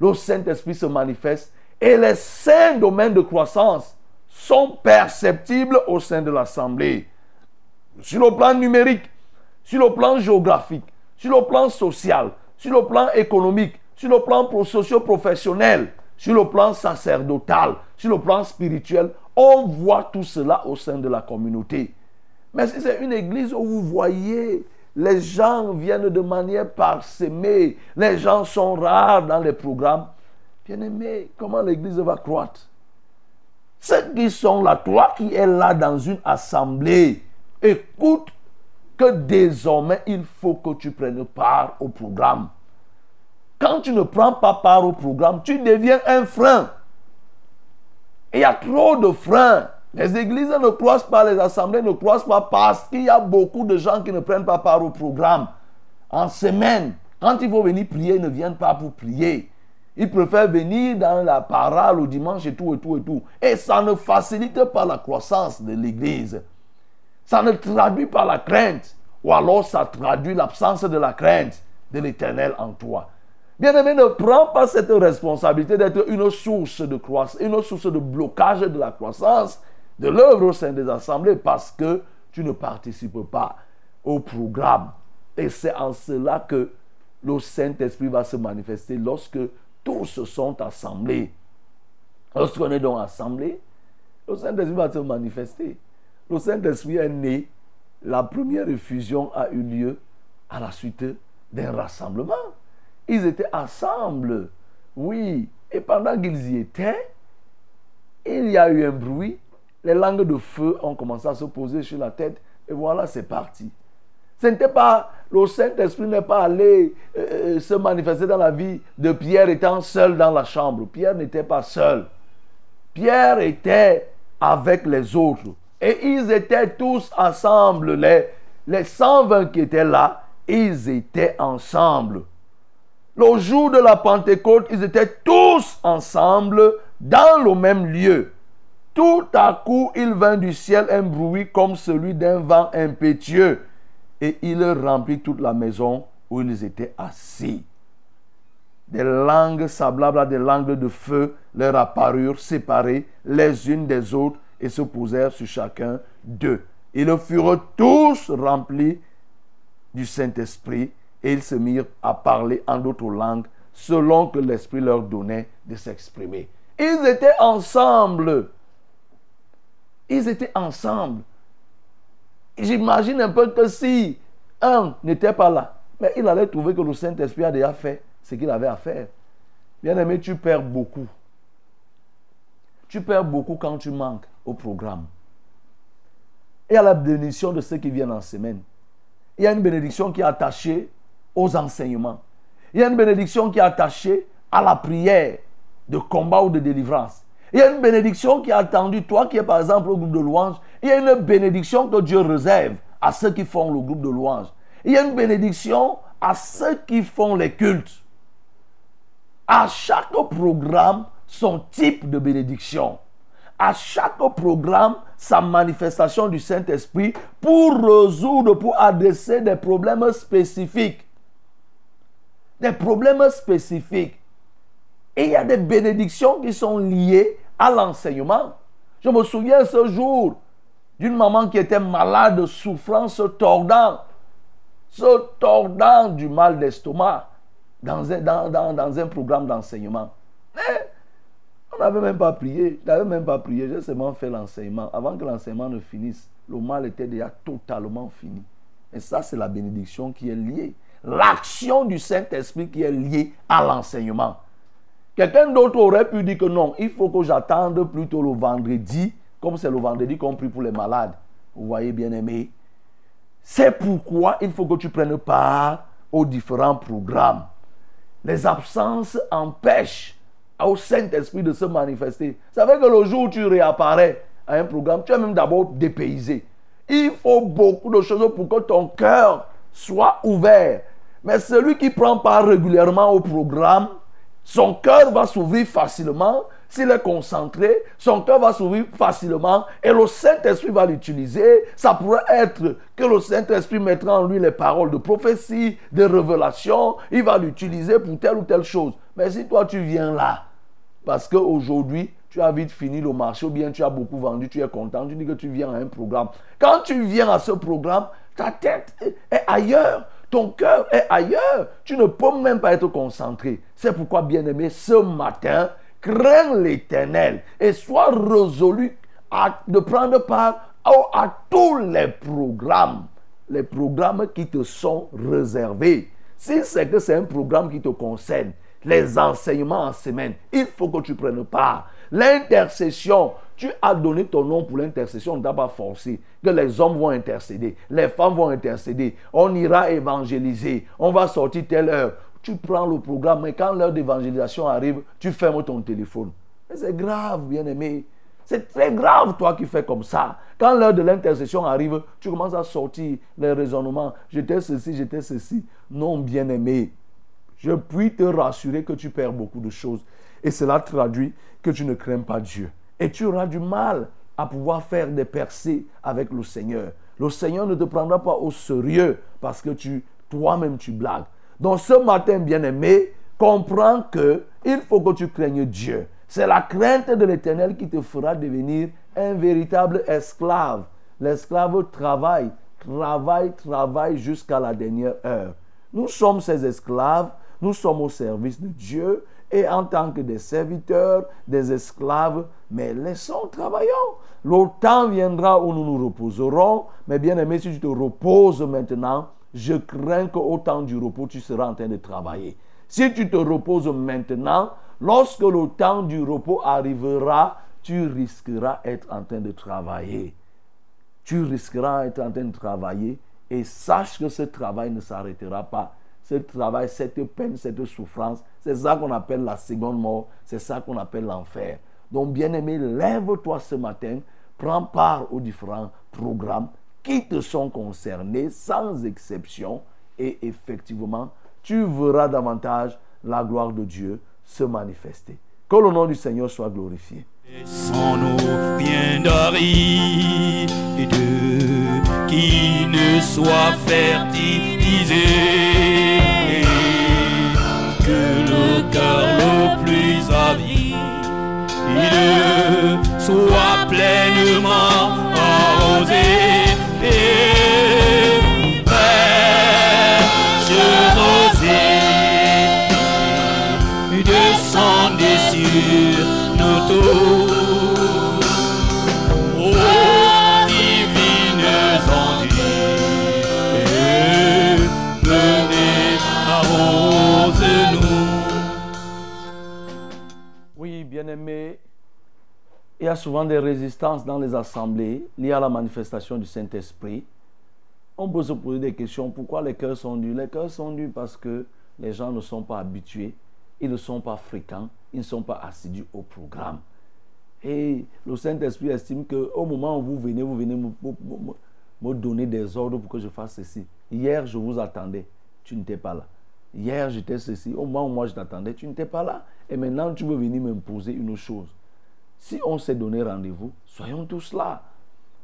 le Saint-Esprit se manifeste et les cinq domaines de croissance sont perceptibles au sein de l'assemblée. Sur le plan numérique, sur le plan géographique, sur le plan social, sur le plan économique, sur le plan socio-professionnel, sur le plan sacerdotal, sur le plan spirituel, on voit tout cela au sein de la communauté. Mais si c'est une église où vous voyez les gens viennent de manière parsemée, les gens sont rares dans les programmes, bien aimé, comment l'église va croître? Ceux qui sont là, toi qui es là dans une assemblée, écoute que désormais il faut que tu prennes part au programme. Quand tu ne prends pas part au programme, tu deviens un frein. Il y a trop de freins. Les églises ne croissent pas, les assemblées ne croissent pas parce qu'il y a beaucoup de gens qui ne prennent pas part au programme. En semaine, quand il faut venir prier, ils ne viennent pas pour prier. Ils préfèrent venir dans la parole au dimanche et tout et tout et tout. Et ça ne facilite pas la croissance de l'Église. Ça ne traduit pas la crainte. Ou alors ça traduit l'absence de la crainte de l'Éternel en toi. Bien-aimé, ne prends pas cette responsabilité d'être une source de croissance, une source de blocage de la croissance de l'œuvre au sein des assemblées parce que tu ne participes pas au programme. Et c'est en cela que le Saint-Esprit va se manifester lorsque tous se sont assemblés. Lorsqu'on est donc assemblé, le Saint-Esprit va se manifester. Le Saint-Esprit est né. La première effusion a eu lieu à la suite d'un rassemblement. Ils étaient ensemble. Oui. Et pendant qu'ils y étaient, il y a eu un bruit. Les langues de feu ont commencé à se poser sur la tête. Et voilà, c'est parti. Ce pas, le Saint-Esprit n'est pas allé euh, euh, se manifester dans la vie de Pierre étant seul dans la chambre. Pierre n'était pas seul. Pierre était avec les autres. Et ils étaient tous ensemble. Les, les 120 qui étaient là, ils étaient ensemble. Le jour de la Pentecôte, ils étaient tous ensemble dans le même lieu. Tout à coup, il vint du ciel un bruit comme celui d'un vent impétueux et il remplit toute la maison où ils étaient assis. Des langues semblables des langues de feu leur apparurent séparées les unes des autres et se posèrent sur chacun d'eux. Ils furent tous remplis du Saint-Esprit et ils se mirent à parler en d'autres langues selon que l'Esprit leur donnait de s'exprimer. Ils étaient ensemble. Ils étaient ensemble. J'imagine un peu que si un n'était pas là, mais il allait trouver que le Saint-Esprit a déjà fait ce qu'il avait à faire. Bien aimé, tu perds beaucoup. Tu perds beaucoup quand tu manques au programme. Et à la bénédiction de ceux qui viennent en semaine. Il y a une bénédiction qui est attachée aux enseignements. Il y a une bénédiction qui est attachée à la prière de combat ou de délivrance. Il y a une bénédiction qui est attendue, toi qui es par exemple au groupe de louanges, il y a une bénédiction que Dieu réserve à ceux qui font le groupe de louanges. Il y a une bénédiction à ceux qui font les cultes. À chaque programme, son type de bénédiction. À chaque programme, sa manifestation du Saint-Esprit pour résoudre, pour adresser des problèmes spécifiques. Des problèmes spécifiques. Et il y a des bénédictions qui sont liées à l'enseignement. Je me souviens ce jour d'une maman qui était malade, souffrant, se tordant, se tordant du mal d'estomac dans un, dans, dans, un programme d'enseignement. Mais on n'avait même pas prié. Je n'avais même pas prié. J'ai seulement fait l'enseignement. Avant que l'enseignement ne finisse, le mal était déjà totalement fini. Et ça, c'est la bénédiction qui est liée. L'action du Saint-Esprit qui est liée à l'enseignement. Quelqu'un d'autre aurait pu dire que non, il faut que j'attende plutôt le vendredi, comme c'est le vendredi qu'on prie pour les malades. Vous voyez, bien aimé. C'est pourquoi il faut que tu prennes part aux différents programmes. Les absences empêchent au Saint-Esprit de se manifester. Ça veut que le jour où tu réapparais à un programme, tu es même d'abord dépaysé. Il faut beaucoup de choses pour que ton cœur soit ouvert. Mais celui qui prend part régulièrement au programme, son cœur va s'ouvrir facilement. S'il est concentré, son cœur va s'ouvrir facilement et le Saint-Esprit va l'utiliser. Ça pourrait être que le Saint-Esprit mettra en lui les paroles de prophétie, de révélation. Il va l'utiliser pour telle ou telle chose. Mais si toi tu viens là, parce qu'aujourd'hui, tu as vite fini le marché ou bien tu as beaucoup vendu, tu es content, tu dis que tu viens à un programme. Quand tu viens à ce programme, ta tête est ailleurs. Ton cœur est ailleurs. Tu ne peux même pas être concentré. C'est pourquoi, bien-aimé, ce matin, crains l'éternel et sois résolu à, de prendre part à, tous les programmes. Les programmes qui te sont réservés. Si c'est que c'est un programme qui te concerne, les enseignements en semaine, il faut que tu prennes part. L'intercession, tu as donné ton nom pour l'intercession, on forcé. Que les hommes vont intercéder, les femmes vont intercéder, on ira évangéliser, on va sortir telle heure. Tu prends le programme, mais quand l'heure d'évangélisation arrive, tu fermes ton téléphone. c'est grave, bien-aimé. C'est très grave, toi qui fais comme ça. Quand l'heure de l'intercession arrive, tu commences à sortir les raisonnements. J'étais ceci, j'étais ceci. Non, bien-aimé. je puis te rassurer que tu perds beaucoup de choses. Et cela traduit que tu ne crains pas Dieu. Et tu auras du mal à pouvoir faire des percées avec le Seigneur. Le Seigneur ne te prendra pas au sérieux parce que tu toi-même tu blagues. Donc ce matin, bien-aimé, comprends que il faut que tu craignes Dieu. C'est la crainte de l'Éternel qui te fera devenir un véritable esclave. L'esclave travaille, travaille, travaille jusqu'à la dernière heure. Nous sommes ses esclaves, nous sommes au service de Dieu et en tant que des serviteurs, des esclaves, mais laissons travaillons. Le temps viendra où nous nous reposerons, mais bien aimé, si tu te reposes maintenant, je crains qu'au temps du repos, tu seras en train de travailler. Si tu te reposes maintenant, lorsque le temps du repos arrivera, tu risqueras d'être en train de travailler. Tu risqueras d'être en train de travailler et sache que ce travail ne s'arrêtera pas. Ce travail, cette peine, cette souffrance, c'est ça qu'on appelle la seconde mort, c'est ça qu'on appelle l'enfer. Donc, bien-aimé, lève-toi ce matin, prends part aux différents programmes qui te sont concernés sans exception et effectivement, tu verras davantage la gloire de Dieu se manifester. Que le nom du Seigneur soit glorifié. Sans nos bien d'aride qui ne soit fertilisé, que le cœur le plus avide soit pleinement il y a souvent des résistances dans les assemblées liées à la manifestation du Saint-Esprit. On peut se poser des questions. Pourquoi les cœurs sont durs? Les cœurs sont durs parce que les gens ne sont pas habitués, ils ne sont pas fréquents, ils ne sont pas assidus au programme. Et le Saint-Esprit estime qu'au moment où vous venez, vous venez me, donner des ordres pour que je fasse ceci. Hier, je vous attendais, tu n'étais pas là. Hier, j'étais ceci. Au moment où moi je t'attendais, tu n'étais pas là. Et maintenant, tu veux venir m'imposer une chose. Si on s'est donné rendez-vous, soyons tous là.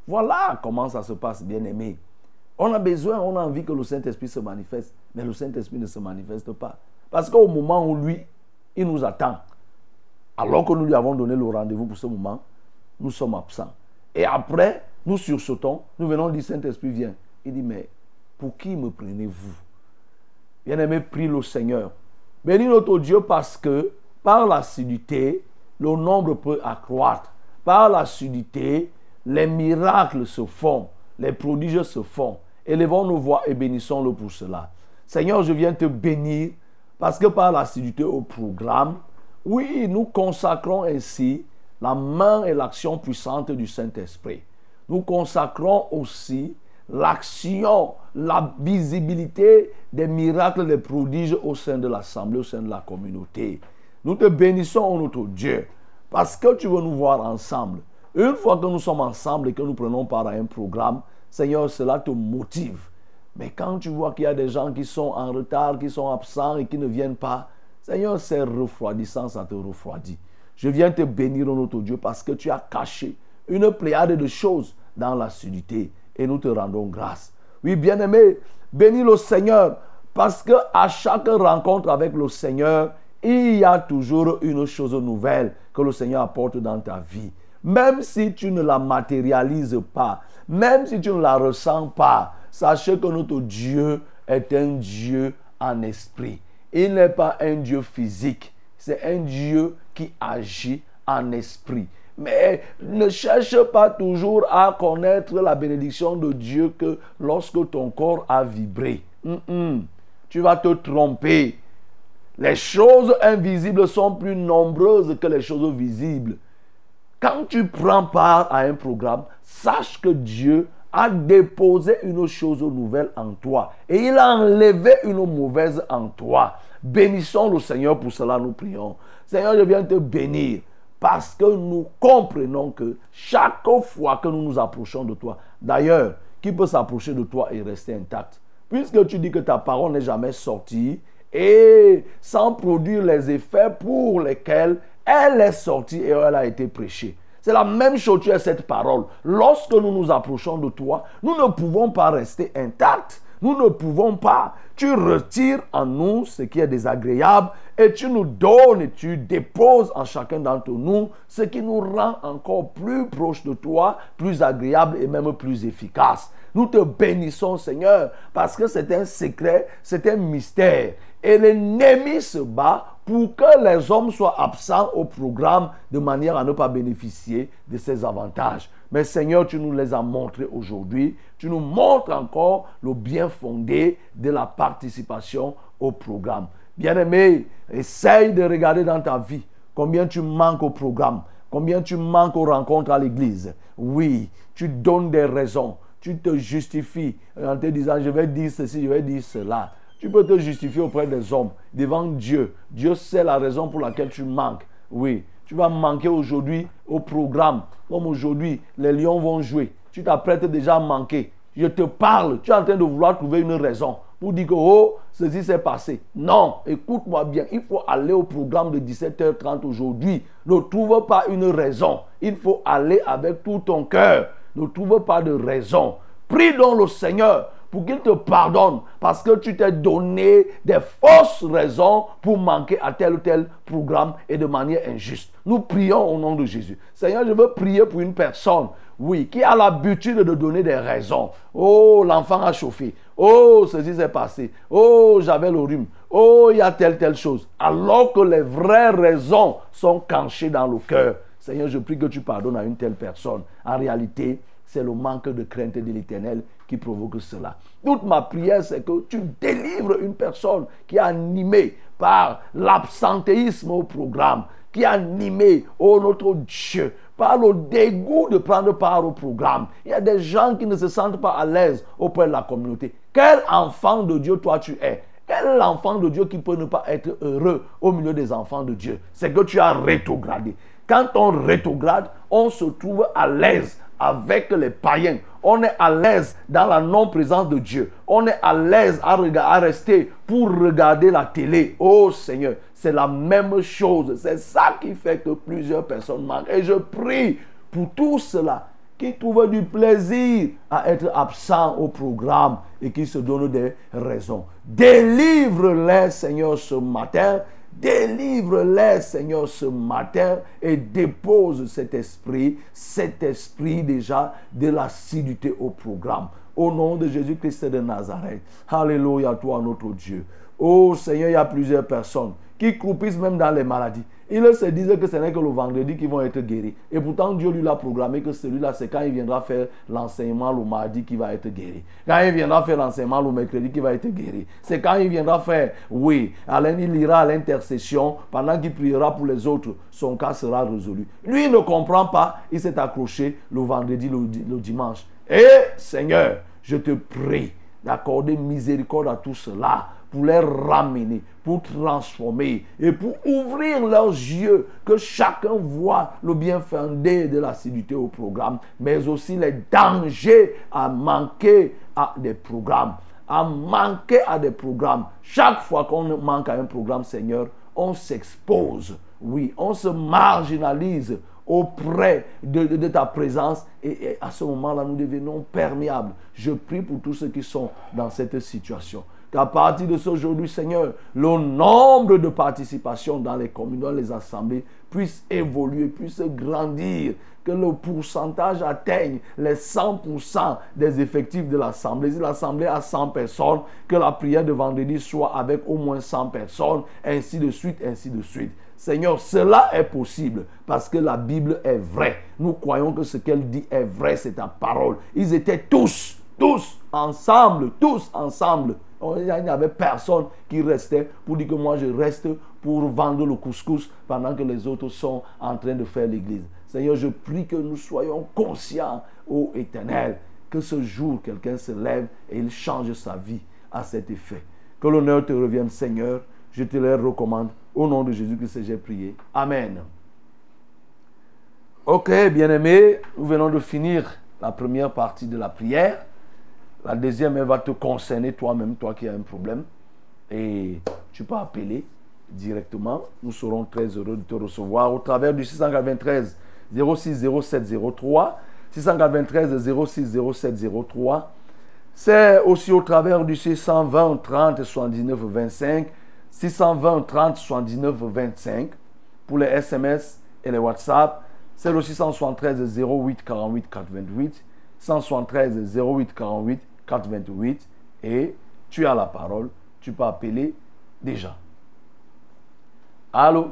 Voilà comment ça se passe, bien aimé. On a besoin, on a envie que le Saint-Esprit se manifeste, mais le Saint-Esprit ne se manifeste pas. Parce qu'au moment où lui, il nous attend, alors que nous lui avons donné le rendez-vous pour ce moment, nous sommes absents. Et après, nous sursautons, nous venons dire Saint-Esprit, viens. Il dit, mais pour qui me prenez-vous? Bien-aimé, prie le Seigneur. Bénis notre Dieu parce que par l'assiduité, le nombre peut accroître. Par l'assiduité, les miracles se font, les prodiges se font. Élevons nos voix et bénissons-le pour cela. Seigneur, je viens te bénir parce que par l'assiduité au programme, oui, nous consacrons ainsi la main et l'action puissante du Saint-Esprit. Nous consacrons aussi l'action, la visibilité des miracles, des prodiges au sein de l'Assemblée, au sein de la communauté. Nous te bénissons, notre Dieu, parce que tu veux nous voir ensemble. Une fois que nous sommes ensemble et que nous prenons part à un programme, Seigneur, cela te motive. Mais quand tu vois qu'il y a des gens qui sont en retard, qui sont absents et qui ne viennent pas, Seigneur, c'est refroidissant, ça te refroidit. Je viens te bénir, notre Dieu, parce que tu as caché une pléiade de choses dans la sudité et nous te rendons grâce. Oui, bien-aimé, bénis le Seigneur parce que à chaque rencontre avec le Seigneur, il y a toujours une chose nouvelle que le Seigneur apporte dans ta vie. Même si tu ne la matérialises pas, même si tu ne la ressens pas, sachez que notre Dieu est un Dieu en esprit. Il n'est pas un Dieu physique, c'est un Dieu qui agit en esprit. Mais ne cherche pas toujours à connaître la bénédiction de Dieu que lorsque ton corps a vibré. Tu vas te tromper. Les choses invisibles sont plus nombreuses que les choses visibles. Quand tu prends part à un programme, sache que Dieu a déposé une chose nouvelle en toi et il a enlevé une mauvaise en toi. Bénissons le Seigneur pour cela, nous prions. Seigneur, je viens te bénir parce que nous comprenons que chaque fois que nous nous approchons de toi, d'ailleurs, qui peut s'approcher de toi et rester intact? Puisque tu dis que ta parole n'est jamais sortie et sans produire les effets pour lesquels elle est sortie et elle a été prêchée. C'est la même chose, tu as cette parole. Lorsque nous nous approchons de toi, nous ne pouvons pas rester intacts. Nous ne pouvons pas. Tu retires en nous ce qui est désagréable et tu nous donnes et tu déposes en chacun d'entre nous ce qui nous rend encore plus proche de toi, plus agréable et même plus efficace. Nous te bénissons, Seigneur, parce que c'est un secret, c'est un mystère. Et l'ennemi se bat pour que les hommes soient absents au programme de manière à ne pas bénéficier de ces avantages. Mais Seigneur, tu nous les as montrés aujourd'hui. Tu nous montres encore le bien fondé de la participation au programme. Bien-aimé, essaye de regarder dans ta vie combien tu manques au programme, combien tu manques aux rencontres à l'église. Oui, tu donnes des raisons, tu te justifies en te disant je vais dire ceci, je vais dire cela. Tu peux te justifier auprès des hommes, devant Dieu. Dieu sait la raison pour laquelle tu manques. Oui, tu vas manquer aujourd'hui au programme. Comme aujourd'hui, les lions vont jouer. Tu t'apprêtes déjà à manquer. Je te parle. Tu es en train de vouloir trouver une raison pour dire que, oh, ceci s'est passé. Non, écoute-moi bien. Il faut aller au programme de 17h30 aujourd'hui. Ne trouve pas une raison. Il faut aller avec tout ton cœur. Ne trouve pas de raison. Prie donc le Seigneur pour qu'il te pardonne parce que tu t'es donné des fausses raisons pour manquer à tel ou tel programme et de manière injuste. Nous prions au nom de Jésus. Seigneur, je veux prier pour une personne, oui, qui a l'habitude de donner des raisons. Oh, l'enfant a chauffé. Oh, ceci s'est passé. Oh, j'avais le rhume. Oh, il y a telle, telle chose. Alors que les vraies raisons sont cachées dans le cœur. Seigneur, je prie que tu pardonnes à une telle personne. En réalité, c'est le manque de crainte de l'éternel qui provoque cela. Toute ma prière, c'est que tu délivres une personne qui est animée par l'absentéisme au programme, qui est animée, oh notre Dieu, par le dégoût de prendre part au programme. Il y a des gens qui ne se sentent pas à l'aise auprès de la communauté. Quel enfant de Dieu toi tu es? Quel enfant de Dieu qui peut ne pas être heureux au milieu des enfants de Dieu? C'est que tu as rétrogradé. Quand on rétrograde, on se trouve à l'aise avec les païens. On est à l'aise dans la non-présence de Dieu. On est à l'aise à, rester pour regarder la télé. Oh Seigneur, c'est la même chose. C'est ça qui fait que plusieurs personnes manquent. Et je prie pour tous ceux-là qui trouvent du plaisir à être absents au programme et qui se donnent des raisons. Délivre-les, Seigneur, ce matin Délivre-les, Seigneur, ce matin et dépose cet esprit, cet esprit déjà de l'assiduité au programme. Au nom de Jésus-Christ de Nazareth. Alléluia, toi, notre Dieu. Oh Seigneur, il y a plusieurs personnes qui croupissent même dans les maladies. Ils se disent que ce n'est que le vendredi qu'ils vont être guéris. Et pourtant, Dieu lui l'a programmé que celui-là, c'est quand il viendra faire l'enseignement le mardi qu'il va être guéri. Quand il viendra faire l'enseignement le mercredi qu'il va être guéri. C'est quand il viendra faire, oui, il ira à l'intercession pendant qu'il priera pour les autres, son cas sera résolu. Lui, il ne comprend pas, il s'est accroché le vendredi, le, le dimanche. Et Seigneur, je te prie d'accorder miséricorde à tout cela pour les ramener, pour transformer et pour ouvrir leurs yeux, que chacun voit le bien fondé de l'assiduité au programme, mais aussi les dangers à manquer à des programmes, à manquer à des programmes. Chaque fois qu'on manque à un programme, Seigneur, on s'expose. Oui, on se marginalise auprès de, ta présence et, et à ce moment-là, nous devenons perméables. Je prie pour tous ceux qui sont dans cette situation qu'à partir de ce aujourd'hui, Seigneur, le nombre de participations dans les communes, dans les assemblées puisse évoluer, puisse grandir, que le pourcentage atteigne les 100% des effectifs de l'assemblée. Si l'assemblée a 100 personnes, que la prière de vendredi soit avec au moins 100 personnes, ainsi de suite, ainsi de suite. Seigneur, cela est possible parce que la Bible est vraie. Nous croyons que ce qu'elle dit est vrai, c'est ta parole. Ils étaient tous, tous ensemble, tous ensemble il n'y avait personne qui restait pour dire que moi je reste pour vendre le couscous pendant que les autres sont en train de faire l'église. Seigneur, je prie que nous soyons conscients, ô éternel, que ce jour quelqu'un se lève et il change sa vie à cet effet. Que l'honneur te revienne, Seigneur. Je te le recommande. Au nom de Jésus que j'ai prié. Amen. Ok, bien-aimés, nous venons de finir la première partie de la prière. La deuxième, elle va te concerner toi-même, toi qui as un problème. Et tu peux appeler directement. Nous serons très heureux de te recevoir au travers du 693 06 07 03. 693 06 07 03. C'est aussi au travers du 620 30 79 25. 620 30 79 25 pour les SMS et les WhatsApp. C'est le 673 08 48 88. 173 08 48 88. Et tu as la parole. Tu peux appeler déjà. Allô?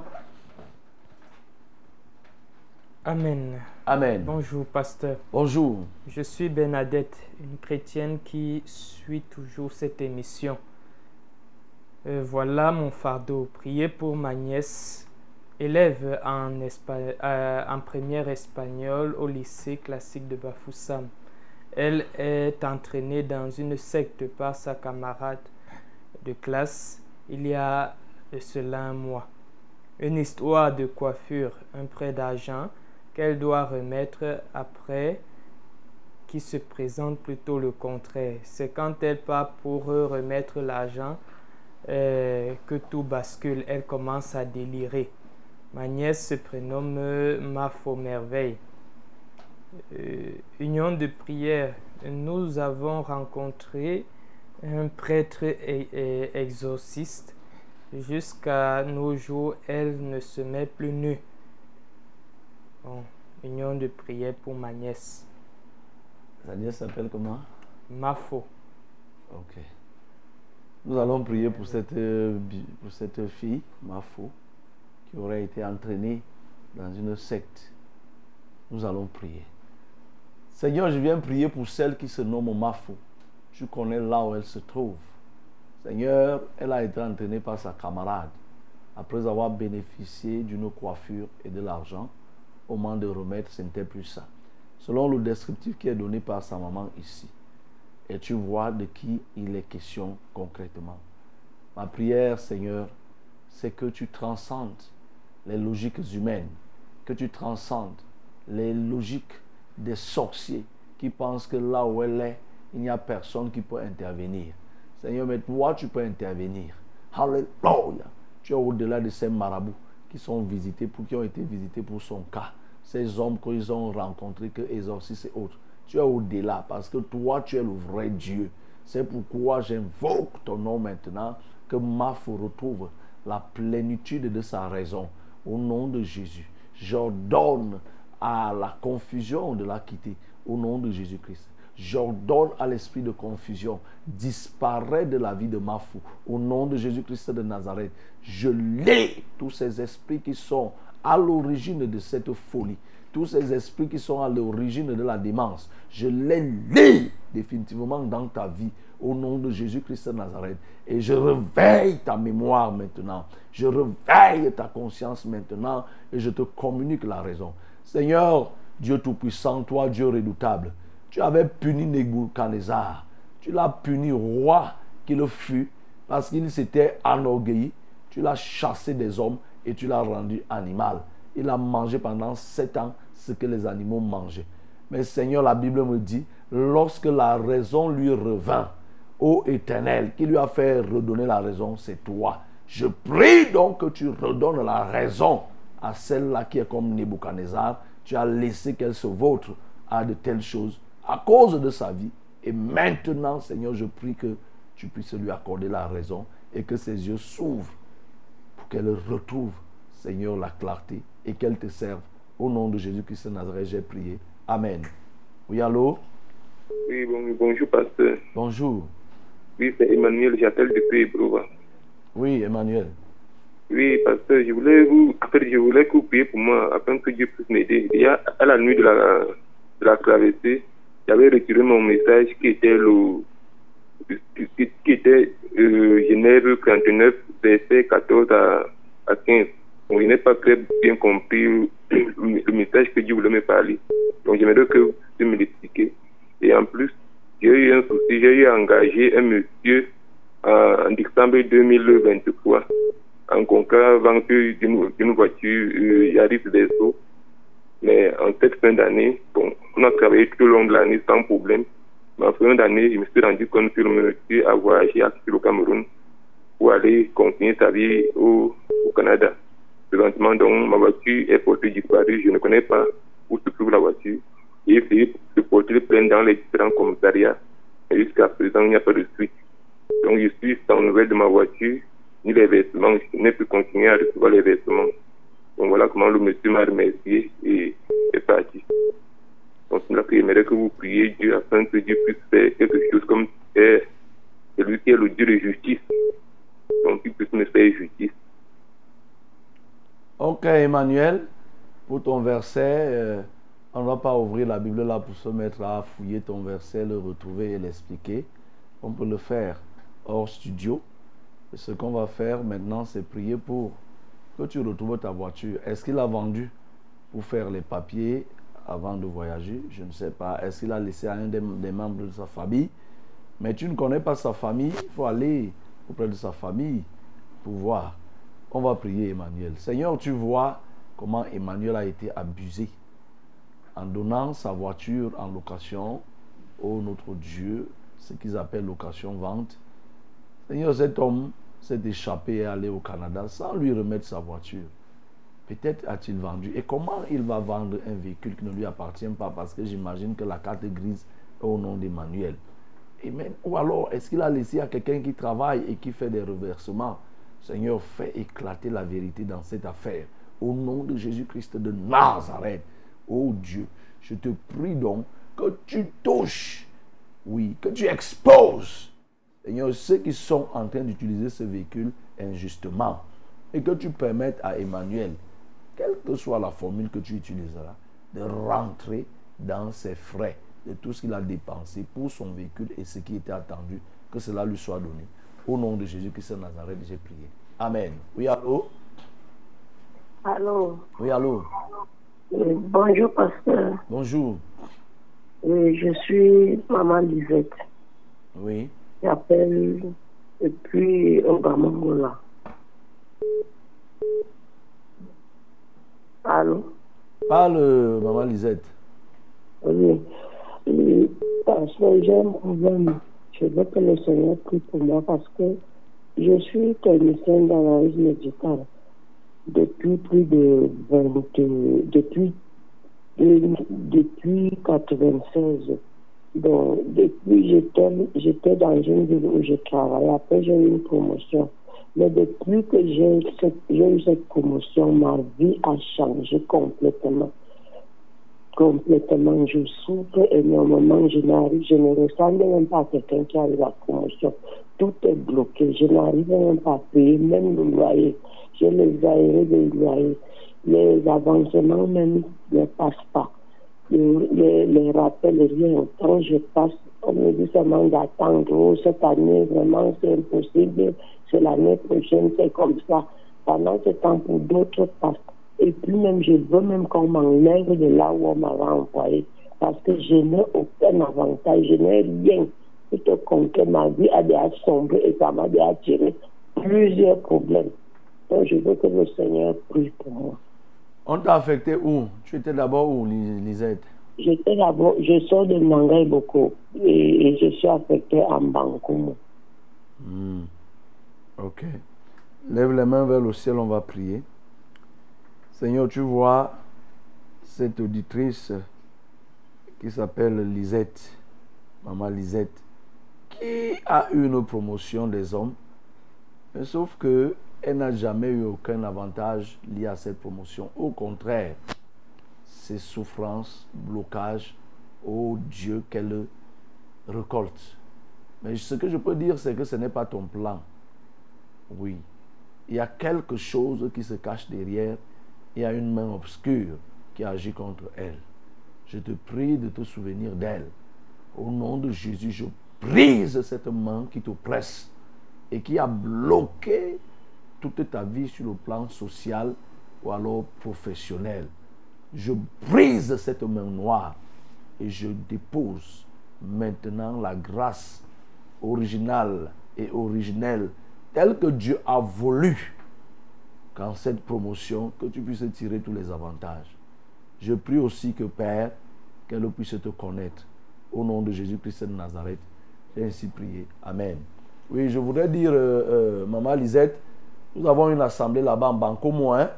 Amen. Amen. Bonjour, pasteur. Bonjour. Je suis Bernadette, une chrétienne qui suit toujours cette émission. Euh, voilà mon fardeau. Priez pour ma nièce, élève en, espa- euh, en première espagnol au lycée classique de Bafoussam. Elle est entraînée dans une secte par sa camarade de classe il y a cela un mois. Une histoire de coiffure, un prêt d'argent qu'elle doit remettre après qui se présente plutôt le contraire. C'est quand elle part pour remettre l'argent euh, que tout bascule. Elle commence à délirer. Ma nièce se prénomme Mafo Merveille. Euh, union de prière. Nous avons rencontré un prêtre et, et exorciste. Jusqu'à nos jours, elle ne se met plus nue. Bon, union de prière pour ma nièce. Sa nièce s'appelle comment? Mafo. Ok. Nous allons prier pour cette, euh, pour cette fille, Mafo, qui aurait été entraînée dans une secte. Nous allons prier. Seigneur, je viens prier pour celle qui se nomme Mafo. Tu connais là où elle se trouve. Seigneur, elle a été entraînée par sa camarade après avoir bénéficié d'une coiffure et de l'argent. Au moment de remettre, ce n'était plus ça. Selon le descriptif qui est donné par sa maman ici et tu vois de qui il est question concrètement. Ma prière, Seigneur, c'est que tu transcendes les logiques humaines, que tu transcendes les logiques des sorciers qui pensent que là où elle est, il n'y a personne qui peut intervenir. Seigneur, mais toi, tu peux intervenir. Alléluia. Tu es au-delà de ces marabouts qui sont visités, pour, qui ont été visités pour son cas. Ces hommes qu'ils ont rencontrés, que exorcistes et autres. Tu es au-delà parce que toi, tu es le vrai Dieu. C'est pourquoi j'invoque ton nom maintenant, que Mafo retrouve la plénitude de sa raison. Au nom de Jésus, j'ordonne à la confusion de la quitter. Au nom de Jésus-Christ. J'ordonne à l'esprit de confusion, disparaît de la vie de Mafou. Au nom de Jésus-Christ de Nazareth, je lis tous ces esprits qui sont à l'origine de cette folie, tous ces esprits qui sont à l'origine de la démence. Je les lis définitivement dans ta vie au nom de Jésus-Christ de Nazareth. Et je réveille ta mémoire maintenant. Je réveille ta conscience maintenant et je te communique la raison. Seigneur, Dieu Tout-Puissant, toi, Dieu redoutable, tu avais puni Nebuchadnezzar. Tu l'as puni roi qui le fut parce qu'il s'était enorgueilli. Tu l'as chassé des hommes et tu l'as rendu animal. Il a mangé pendant sept ans ce que les animaux mangeaient. Mais Seigneur, la Bible me dit, lorsque la raison lui revint, ô éternel, qui lui a fait redonner la raison, c'est toi. Je prie donc que tu redonnes la raison à celle-là qui est comme Nebuchadnezzar. Tu as laissé qu'elle se vautre à de telles choses à cause de sa vie. Et maintenant, Seigneur, je prie que tu puisses lui accorder la raison et que ses yeux s'ouvrent pour qu'elle retrouve, Seigneur, la clarté et qu'elle te serve. Au nom de Jésus-Christ de Nazareth, j'ai prié. Amen. Oui, allô? Oui, bon- bonjour, pasteur. Bonjour. Oui, c'est Emmanuel, j'appelle depuis Ebrova. Oui, Emmanuel. Oui, pasteur, je voulais vous, je voulais que vous priez pour moi afin que Dieu puisse m'aider. Il y a, à la nuit de la, de la j'avais retiré mon message qui était le, qui, était euh, Genève 39, verset 14 à, à 15. Donc, je n'ai pas très bien compris le, message que Dieu voulait me parler. Donc, j'aimerais que vous me l'expliquer. Et en plus, j'ai eu un souci, j'ai eu à engager un monsieur en décembre 2023 en concret vente d'une voiture euh, Yaris Verso. Mais en cette fin d'année, bon, on a travaillé tout au long de l'année sans problème. Mais en fin d'année, je me suis rendu compte que le monsieur a voyagé sur le Cameroun pour aller continuer sa vie au, au Canada. Présentement, donc, ma voiture est portée disparue. Je ne connais pas où se trouve la voiture. J'ai essayé de porter plainte dans les différents commissariats. Mais jusqu'à présent, il n'y a pas de suite. Donc, je suis sans nouvelle de ma voiture, ni les vêtements. Je n'ai pu continuer à recevoir les vêtements. Donc, voilà comment le monsieur m'a remercié et est parti. Donc, là j'aimerais que vous priez Dieu afin que Dieu puisse faire quelque chose comme c'est celui qui est le Dieu de justice. Donc, qu'il puisse me faire justice. Ok, Emmanuel, pour ton verset, euh, on ne va pas ouvrir la Bible là pour se mettre à fouiller ton verset, le retrouver et l'expliquer. On peut le faire hors studio. Ce qu'on va faire maintenant, c'est prier pour que tu retrouves ta voiture. Est-ce qu'il a vendu pour faire les papiers avant de voyager? Je ne sais pas. Est-ce qu'il a laissé à un des, des membres de sa famille? Mais tu ne connais pas sa famille. Il faut aller auprès de sa famille pour voir. On va prier Emmanuel. Seigneur, tu vois comment Emmanuel a été abusé en donnant sa voiture en location au notre Dieu, ce qu'ils appellent location-vente. Seigneur, cet homme s'est échappé et allé au Canada sans lui remettre sa voiture. Peut-être a-t-il vendu. Et comment il va vendre un véhicule qui ne lui appartient pas? Parce que j'imagine que la carte grise est au nom d'Emmanuel. Ou alors, est-ce qu'il a laissé à quelqu'un qui travaille et qui fait des reversements? Seigneur, fais éclater la vérité dans cette affaire. Au nom de Jésus-Christ de Nazareth. Oh Dieu, je te prie donc que tu touches, oui, que tu exposes, Seigneur, ceux qui sont en train d'utiliser ce véhicule injustement. Et que tu permettes à Emmanuel, quelle que soit la formule que tu utiliseras, de rentrer dans ses frais, de tout ce qu'il a dépensé pour son véhicule et ce qui était attendu, que cela lui soit donné. Au nom de Jésus-Christ de Nazareth, j'ai prié. Amen. Oui, allô? Allô, Oui, allô? Euh, bonjour pasteur. Bonjour. Euh, je suis maman Lisette. Oui. J'appelle depuis Ogamongola. Allô? Parle, euh, maman Lisette. Oui. Et, pasteur, j'ai un problème. Je veux que le Seigneur prie pour moi parce que je suis technicien d'analyse médicale depuis plus de 20, depuis, de- depuis 96. Donc, depuis, j'étais, dans une ville où je travaillais. Après, j'ai eu une promotion. Mais depuis que j'ai, eu cette promotion, ma vie a changé complètement. Complètement. Je souffre énormément. Je n'arrive, je ne ressemble même pas à quelqu'un qui a eu la promotion. Tout est bloqué. Je n'arrive même pas à payer, même le loyer. J'ai les aérés de loyer. Les avancements même ne passent pas les, les, rappels, rien. Quand je passe, on me dit seulement d'attendre. Oh, cette année, vraiment, c'est impossible. C'est l'année prochaine, c'est comme ça. Pendant ce temps, pour d'autres passe. Et puis même, je veux même qu'on m'enlève de là où on m'avait envoyé. Parce que je n'ai aucun avantage, je n'ai rien. Compte que ma vie a déjà sombré et ça m'a déjà tiré plusieurs problèmes. Donc, je veux que le Seigneur prie pour moi. On t'a affecté où? Tu étais d'abord où, Lis- Lisette? J'étais d'abord, je sors de Nangai beaucoup et, et je suis affecté en Bankomo. Hmm. Ok. Lève les mains vers le ciel, on va prier. Seigneur, tu vois cette auditrice qui s'appelle Lisette, maman Lisette, qui a eu une promotion des hommes, mais sauf que elle n'a jamais eu aucun avantage lié à cette promotion. Au contraire, ses souffrances, blocages, oh Dieu, qu'elle récolte. Mais ce que je peux dire, c'est que ce n'est pas ton plan. Oui. Il y a quelque chose qui se cache derrière. Il y a une main obscure qui agit contre elle. Je te prie de te souvenir d'elle. Au nom de Jésus, je brise cette main qui te presse et qui a bloqué toute ta vie sur le plan social ou alors professionnel. Je brise cette main noire et je dépose maintenant la grâce originale et originelle telle que Dieu a voulu qu'en cette promotion, que tu puisses tirer tous les avantages. Je prie aussi que Père, qu'elle puisse te connaître. Au nom de Jésus-Christ de Nazareth, j'ai ainsi prié. Amen. Oui, je voudrais dire, euh, euh, Maman Lisette, nous avons une assemblée là-bas en Bancomo. Hein?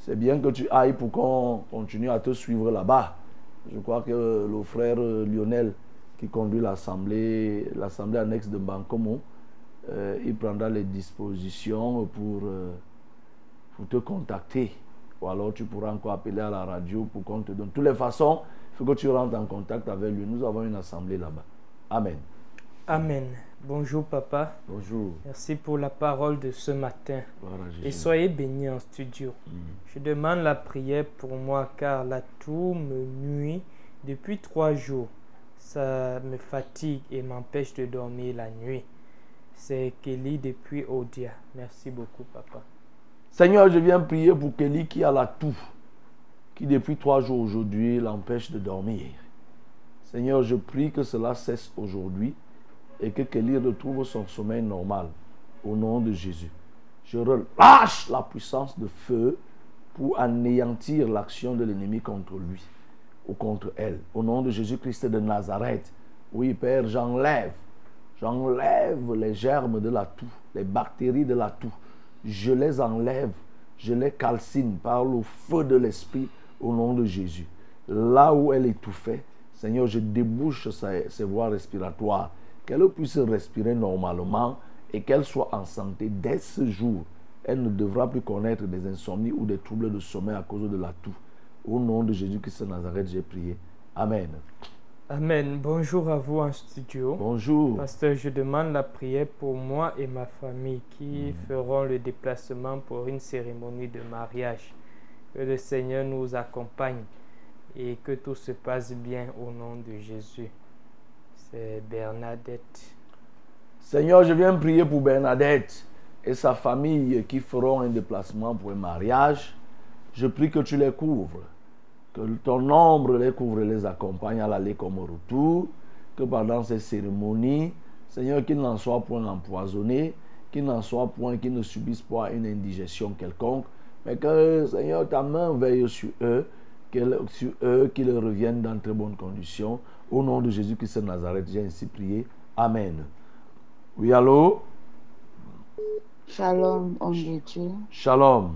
C'est bien que tu ailles pour qu'on continue à te suivre là-bas. Je crois que le frère euh, Lionel qui conduit l'assemblée, l'assemblée annexe de Bancomo, euh, il prendra les dispositions pour, euh, pour te contacter. Ou alors tu pourras encore appeler à la radio pour qu'on te donne. De toutes les façons, il faut que tu rentres en contact avec lui. Nous avons une assemblée là-bas. Amen. Amen. Bonjour papa. Bonjour. Merci pour la parole de ce matin. Et soyez bénis en studio. Je demande la prière pour moi car la tour me nuit depuis trois jours. Ça me fatigue et m'empêche de dormir la nuit. C'est Kelly depuis Odia. Merci beaucoup papa. Seigneur, je viens prier pour Kelly qui a la toux, qui depuis trois jours aujourd'hui l'empêche de dormir. Seigneur, je prie que cela cesse aujourd'hui et que Kelly retrouve son sommeil normal. Au nom de Jésus. Je relâche la puissance de feu pour anéantir l'action de l'ennemi contre lui ou contre elle. Au nom de Jésus-Christ de Nazareth. Oui, Père, j'enlève. J'enlève les germes de la toux, les bactéries de la toux. Je les enlève. Je les calcine par le feu de l'Esprit au nom de Jésus. Là où elle étouffait, Seigneur, je débouche ses voies respiratoires. Qu'elle puisse respirer normalement et qu'elle soit en santé dès ce jour. Elle ne devra plus connaître des insomnies ou des troubles de sommeil à cause de la toux. Au nom de Jésus-Christ de Nazareth, j'ai prié. Amen. Amen. Bonjour à vous en studio. Bonjour. Pasteur, je demande la prière pour moi et ma famille qui feront le déplacement pour une cérémonie de mariage. Que le Seigneur nous accompagne et que tout se passe bien au nom de Jésus. C'est Bernadette. Seigneur, je viens prier pour Bernadette et sa famille qui feront un déplacement pour un mariage. Je prie que tu les couvres, que ton ombre les couvre et les accompagne à l'aller comme au retour, que pendant ces cérémonies, Seigneur, qu'ils n'en soient point empoisonnés, qu'ils n'en soient point, qu'ils ne subissent pas une indigestion quelconque, mais que, Seigneur, ta main veille sur eux, sur eux, qu'ils reviennent dans très bonnes conditions. Au nom de Jésus-Christ de Nazareth, j'ai ainsi prié. Amen. Oui, allô? Shalom, homme de Dieu. Shalom.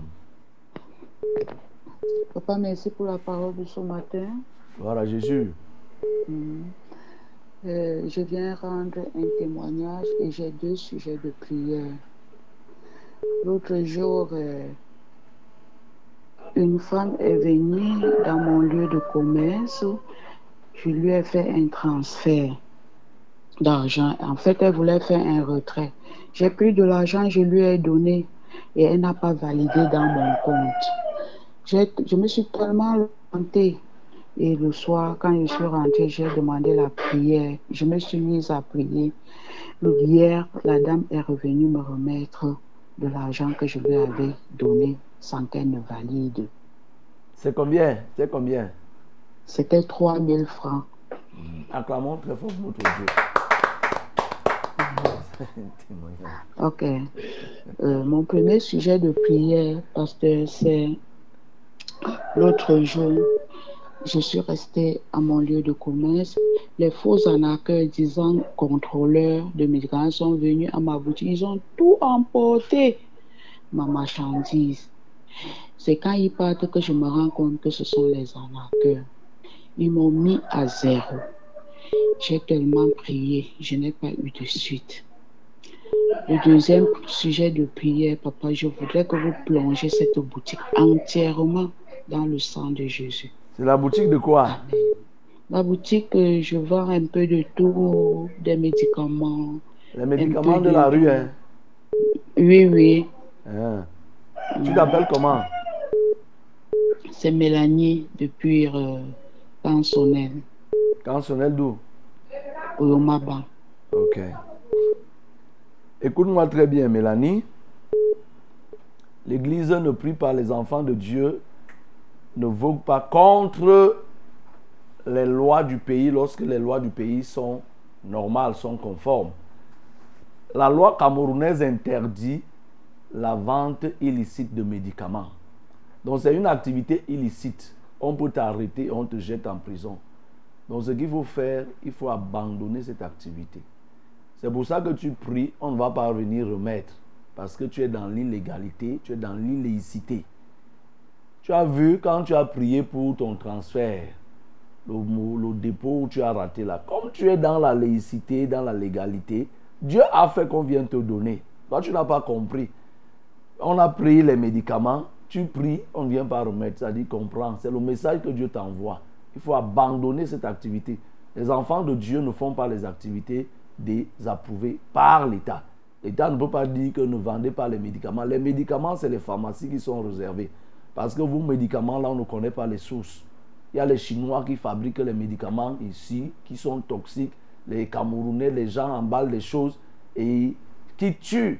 Papa, merci pour la parole de ce matin. Gloire à Jésus. Mhm. Euh, je viens rendre un témoignage et j'ai deux sujets de prière. L'autre jour, euh, une femme est venue dans mon lieu de commerce. Je lui ai fait un transfert d'argent. En fait, elle voulait faire un retrait. J'ai pris de l'argent, je lui ai donné et elle n'a pas validé dans mon compte. Je me suis tellement lamentée. Et le soir, quand je suis rentrée, j'ai demandé la prière. Je me suis mise à prier. Hier, la dame est revenue me remettre de l'argent que je lui avais donné sans qu'elle ne valide. C'est combien? C'est combien? C'était 3000 francs. Acclamons très fort notre Dieu. Témoignage. Ok. Euh, mon premier sujet de prière, pasteur, c'est l'autre jour, je suis restée à mon lieu de commerce. Les faux arnaqueurs disant contrôleurs de médicaments sont venus à ma boutique. Ils ont tout emporté, ma marchandise. C'est quand ils partent que je me rends compte que ce sont les arnaqueurs. Ils m'ont mis à zéro. J'ai tellement prié, je n'ai pas eu de suite. Le deuxième sujet de prière, papa, je voudrais que vous plongez cette boutique entièrement dans le sang de Jésus. C'est la boutique de quoi? La boutique, euh, je vends un peu de tout, des médicaments. Les médicaments de la rue, hein? Oui, oui. Hein. Tu t'appelles comment? C'est Mélanie depuis euh, Pansonnel, Cansonnel d'où? Oyomaba. Ok. Écoute-moi très bien, Mélanie. L'Église ne prie pas les enfants de Dieu, ne vogue pas contre les lois du pays lorsque les lois du pays sont normales, sont conformes. La loi camerounaise interdit la vente illicite de médicaments. Donc c'est une activité illicite. On peut t'arrêter, on te jette en prison. Donc ce qu'il faut faire, il faut abandonner cette activité. C'est pour ça que tu pries, on ne va pas venir remettre. Parce que tu es dans l'illégalité, tu es dans l'illécité. Tu as vu quand tu as prié pour ton transfert, le, dépôt où tu as raté là. Comme tu es dans la laïcité, dans la légalité, Dieu a fait qu'on vienne te donner. Toi, tu n'as pas compris. On a pris les médicaments, tu pries, on ne vient pas remettre. Ça dit comprends. C'est le message que Dieu t'envoie. Il faut abandonner cette activité. Les enfants de Dieu ne font pas les activités désapprouvées par l'État. L'État ne peut pas dire que ne vendez pas les médicaments. Les médicaments, c'est les pharmacies qui sont réservées. Parce que vos médicaments, là, on ne connaît pas les sources. Il y a les Chinois qui fabriquent les médicaments ici, qui sont toxiques. Les Camerounais, les gens emballent les choses et qui tuent,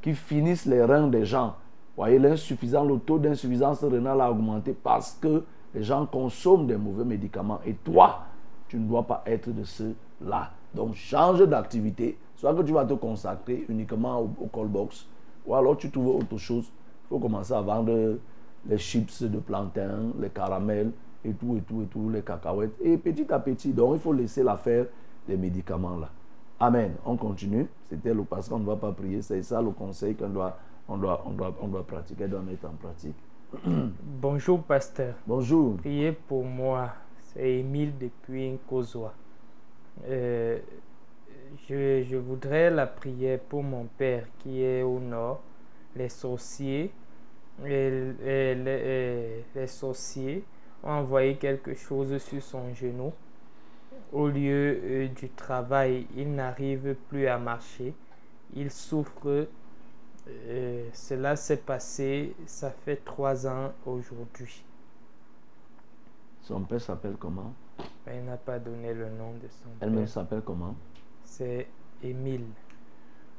qui finissent les reins des gens. Voyez, l'insuffisance, le taux d'insuffisance rénale a augmenté parce que les gens consomment des mauvais médicaments. Et toi, tu ne dois pas être de ceux-là. Donc, change d'activité. Soit que tu vas te consacrer uniquement au, au call box, ou alors tu trouves autre chose. Il faut commencer à vendre les chips de plantain, les caramels, et tout, et tout, et tout, les cacahuètes. Et petit à petit, donc il faut laisser l'affaire des médicaments là. Amen. On continue. C'était le parce qu'on ne va pas prier. C'est ça le conseil qu'on doit, on doit, on doit, on doit pratiquer, doit mettre en pratique. Bonjour, pasteur. Bonjour. Priez pour moi. C'est Émile depuis Nkozoa. Euh, je, je voudrais la prière pour mon père qui est au nord. Les sorciers, et- et les, les sorciers ont envoyé quelque chose sur son genou. Au lieu euh, du travail, il n'arrive plus à marcher. Il souffre. Euh, cela s'est passé, ça fait trois ans aujourd'hui. Son père s'appelle comment? Elle n'a pas donné le nom de son Elle-même père. s'appelle comment? C'est Émile.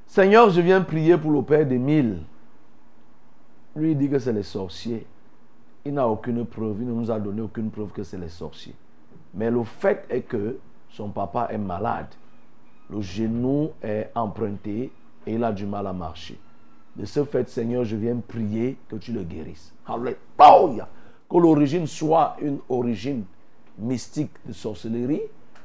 Seigneur, je viens prier pour le père d'Émile. Lui il dit que c'est les sorciers. Il n'a aucune preuve, il ne nous a donné aucune preuve que c'est les sorciers. Mais le fait est que son papa est malade. Le genou est emprunté et il a du mal à marcher. De ce fait, Seigneur, je viens prier que tu le guérisses. Alléluia. Que l'origine soit une origine mystique de sorcellerie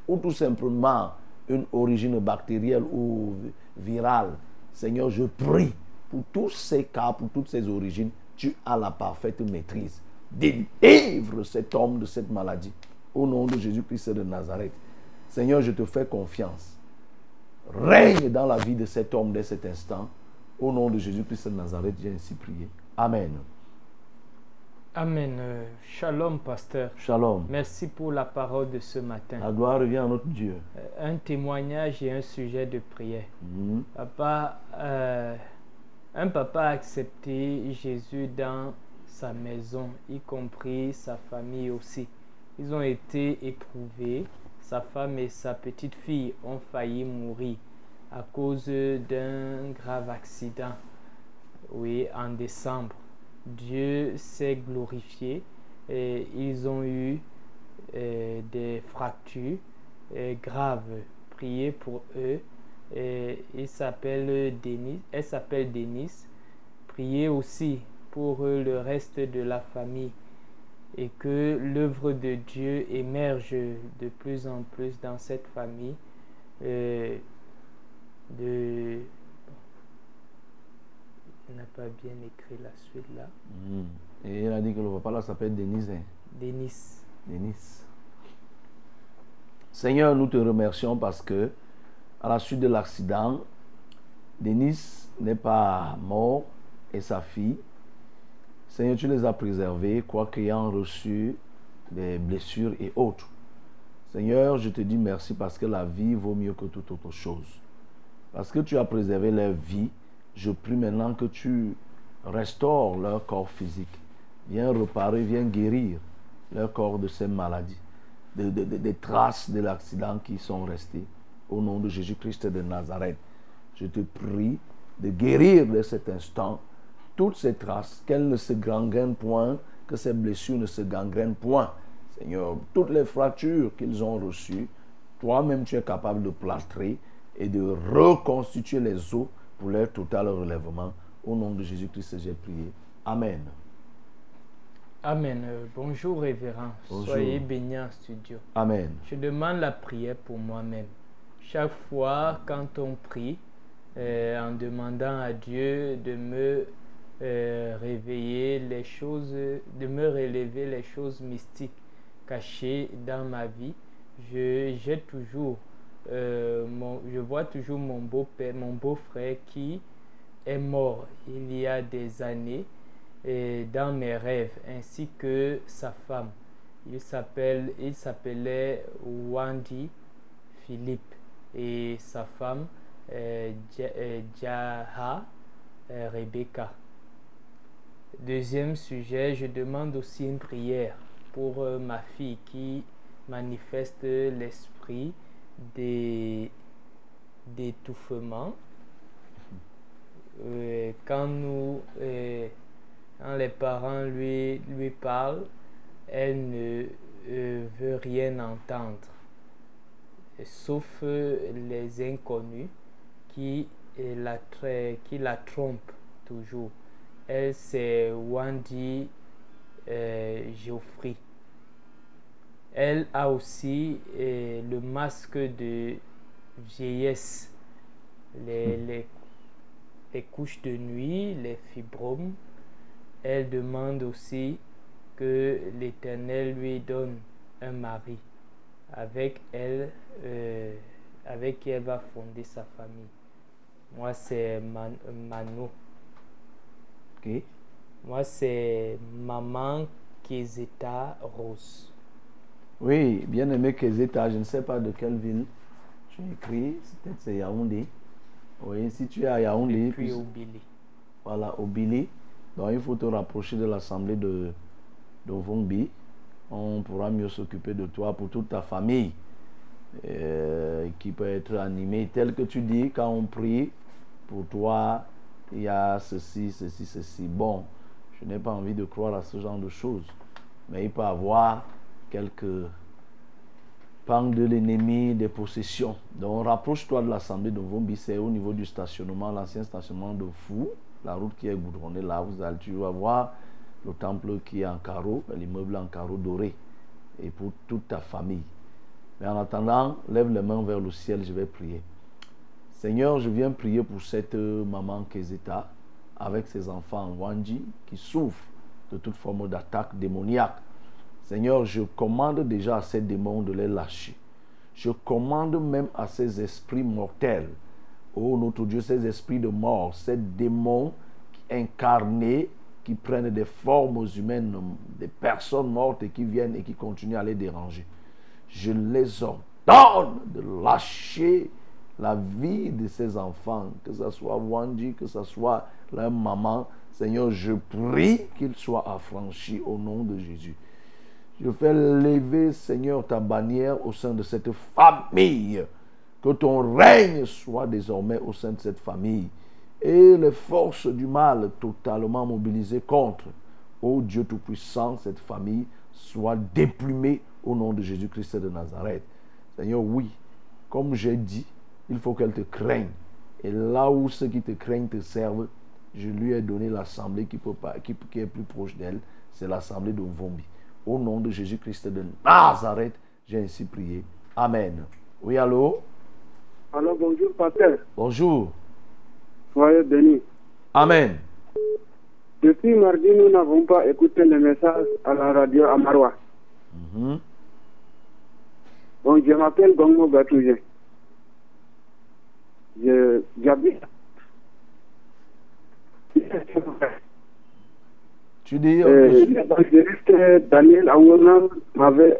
ou tout simplement une origine bactérielle ou vi- virale. Seigneur, je prie pour tous ces cas, pour toutes ces origines, tu as la parfaite maîtrise. Délivre cet homme de cette maladie. Au nom de Jésus-Christ de Nazareth. Seigneur, je te fais confiance. Règne dans la vie de cet homme dès cet instant. Au nom de Jésus-Christ de Nazareth, j'ai ainsi prié. Amen. Amen. Euh, Shalom, pasteur. Shalom. Merci pour la parole de ce matin. La gloire revient à notre Dieu. Euh, Un témoignage et un sujet de prière. Mhm. Papa, euh, un papa a accepté Jésus dans sa maison, y compris sa famille aussi. Ils ont été éprouvés. Sa femme et sa petite fille ont failli mourir à cause d'un grave accident. Oui, en décembre. Dieu s'est glorifié et ils ont eu euh, des fractures euh, graves. Priez pour eux. Et il Denis, elle s'appelle Denis. Priez aussi pour le reste de la famille et que l'œuvre de Dieu émerge de plus en plus dans cette famille. Euh, de... Il n'a pas bien écrit la suite là. Mhm. Et il a dit que le papa là s'appelle Denise. hein. Denis. Denis. Seigneur, nous te remercions parce que, à la suite de l'accident, Denis n'est pas mort et sa fille. Seigneur, tu les as préservés, quoique ayant reçu des blessures et autres. Seigneur, je te dis merci parce que la vie vaut mieux que toute autre chose. Parce que tu as préservé leur vie, je prie maintenant que tu restaures leur corps physique. Viens réparer, viens guérir leur corps de ces maladies, de- de- des traces de l'accident qui sont restées. Au nom de Jésus-Christ de Nazareth, je te prie de guérir de cet instant toutes ces traces, qu'elles ne se gangrènent point, que ces blessures ne se gangrènent point. Seigneur, toutes les fractures qu'ils ont reçues, toi-même tu es capable de plâtrer et de reconstituer les os pour leur total relèvement. Au nom de Jésus-Christ, j'ai prié. Amen. Amen. Euh, bonjour révérend. Bonjour. Soyez bénis en studio. Amen. Je demande la prière pour moi-même. chaque fois quand on prie, euh, en demandant à Dieu de me euh, réveiller les choses, de me relever les choses mystiques cachées dans ma vie, je, j'ai toujours, euh, mon- je vois toujours mon beau-père, mon beau-frère qui est mort il y a des années et dans mes rêves, ainsi que sa femme. Il s'appelle, il s'appelait Wandy Philippe et sa femme euh, euh, Jaha euh, Rebecca. Deuxième sujet, je demande aussi une prière pour euh, ma fille qui manifeste l'esprit d'étouffement. Euh, quand nous, euh, quand les parents lui, parlent, elle ne euh, veut rien entendre, sauf les inconnus qui la, qui la trompent toujours. Elle, c'est Wendy Geoffrey. Elle a aussi euh, le masque de vieillesse, les, les, les couches de nuit, les fibromes. Elle demande aussi que l'Éternel lui donne un mari avec elle, euh, avec qui elle va fonder sa famille. Moi, c'est Man- Mano. Moi, c'est Maman Kezeta Rose. Oui, bien aimé Kezeta, je ne sais pas de quelle ville tu as écrit, peut-être c'est Yaoundé. Oui, si tu es à Yaoundé, Puis puis- au Billy. voilà, au Billy, donc il faut te rapprocher de l'assemblée de, de Vongbi. On pourra mieux s'occuper de toi pour toute ta famille, euh, qui peut être animée, tel que tu dis, quand on prie, pour toi, il y a ceci, ceci, ceci. Bon, je n'ai pas envie de croire à ce genre de choses, mais il peut y avoir quelques pangs de l'ennemi, des possessions. Donc rapproche-toi de l'assemblée de Vombi, c'est au niveau du stationnement, l'ancien stationnement de Fou, la route qui est goudronnée là, vous allez, tu vas voir le temple qui est en carreau, l'immeuble en carreau doré, et pour toute ta famille. Mais en attendant, lève les mains vers le ciel, je vais prier. Seigneur, je viens prier pour cette euh, maman Kezeta avec ses enfants Wanji qui souffrent de toute forme d'attaque démoniaque. Seigneur, je commande déjà à ces démons de les lâcher. Je commande même à ces esprits mortels, oh notre Dieu, ces esprits de mort, ces démons incarnés qui prennent des formes humaines, des personnes mortes et qui viennent et qui continuent à les déranger. Je les ordonne de lâcher la vie de ces enfants, que ce soit Wanji, que ce soit leur maman. Seigneur, je prie qu'ils soient affranchis au nom de Jésus. Je fais lever, Seigneur, ta bannière au sein de cette famille. Que ton règne soit désormais au sein de cette famille. Et les forces du mal totalement mobilisées contre, ô Dieu Tout-Puissant, cette famille soit déplumée au nom de Jésus-Christ de Nazareth. Seigneur, oui, comme j'ai dit, il faut qu'elle te craigne. Et là où ceux qui te craignent te servent, je lui ai donné l'assemblée qui, qui est plus proche d'elle, c'est l'assemblée de Vombi. Au nom de Jésus-Christ de Nazareth, j'ai ainsi prié. Amen. Oui, allô? Alors bonjour, pasteur. Bonjour. Soyez bénis. Amen. Depuis mardi, nous n'avons pas écouté le message à la radio à Marois. Mhm. Bon, je m'appelle Gongo Gatouye. Je- J'habite. Tu dis Euh, L'évangéliste Daniel Awona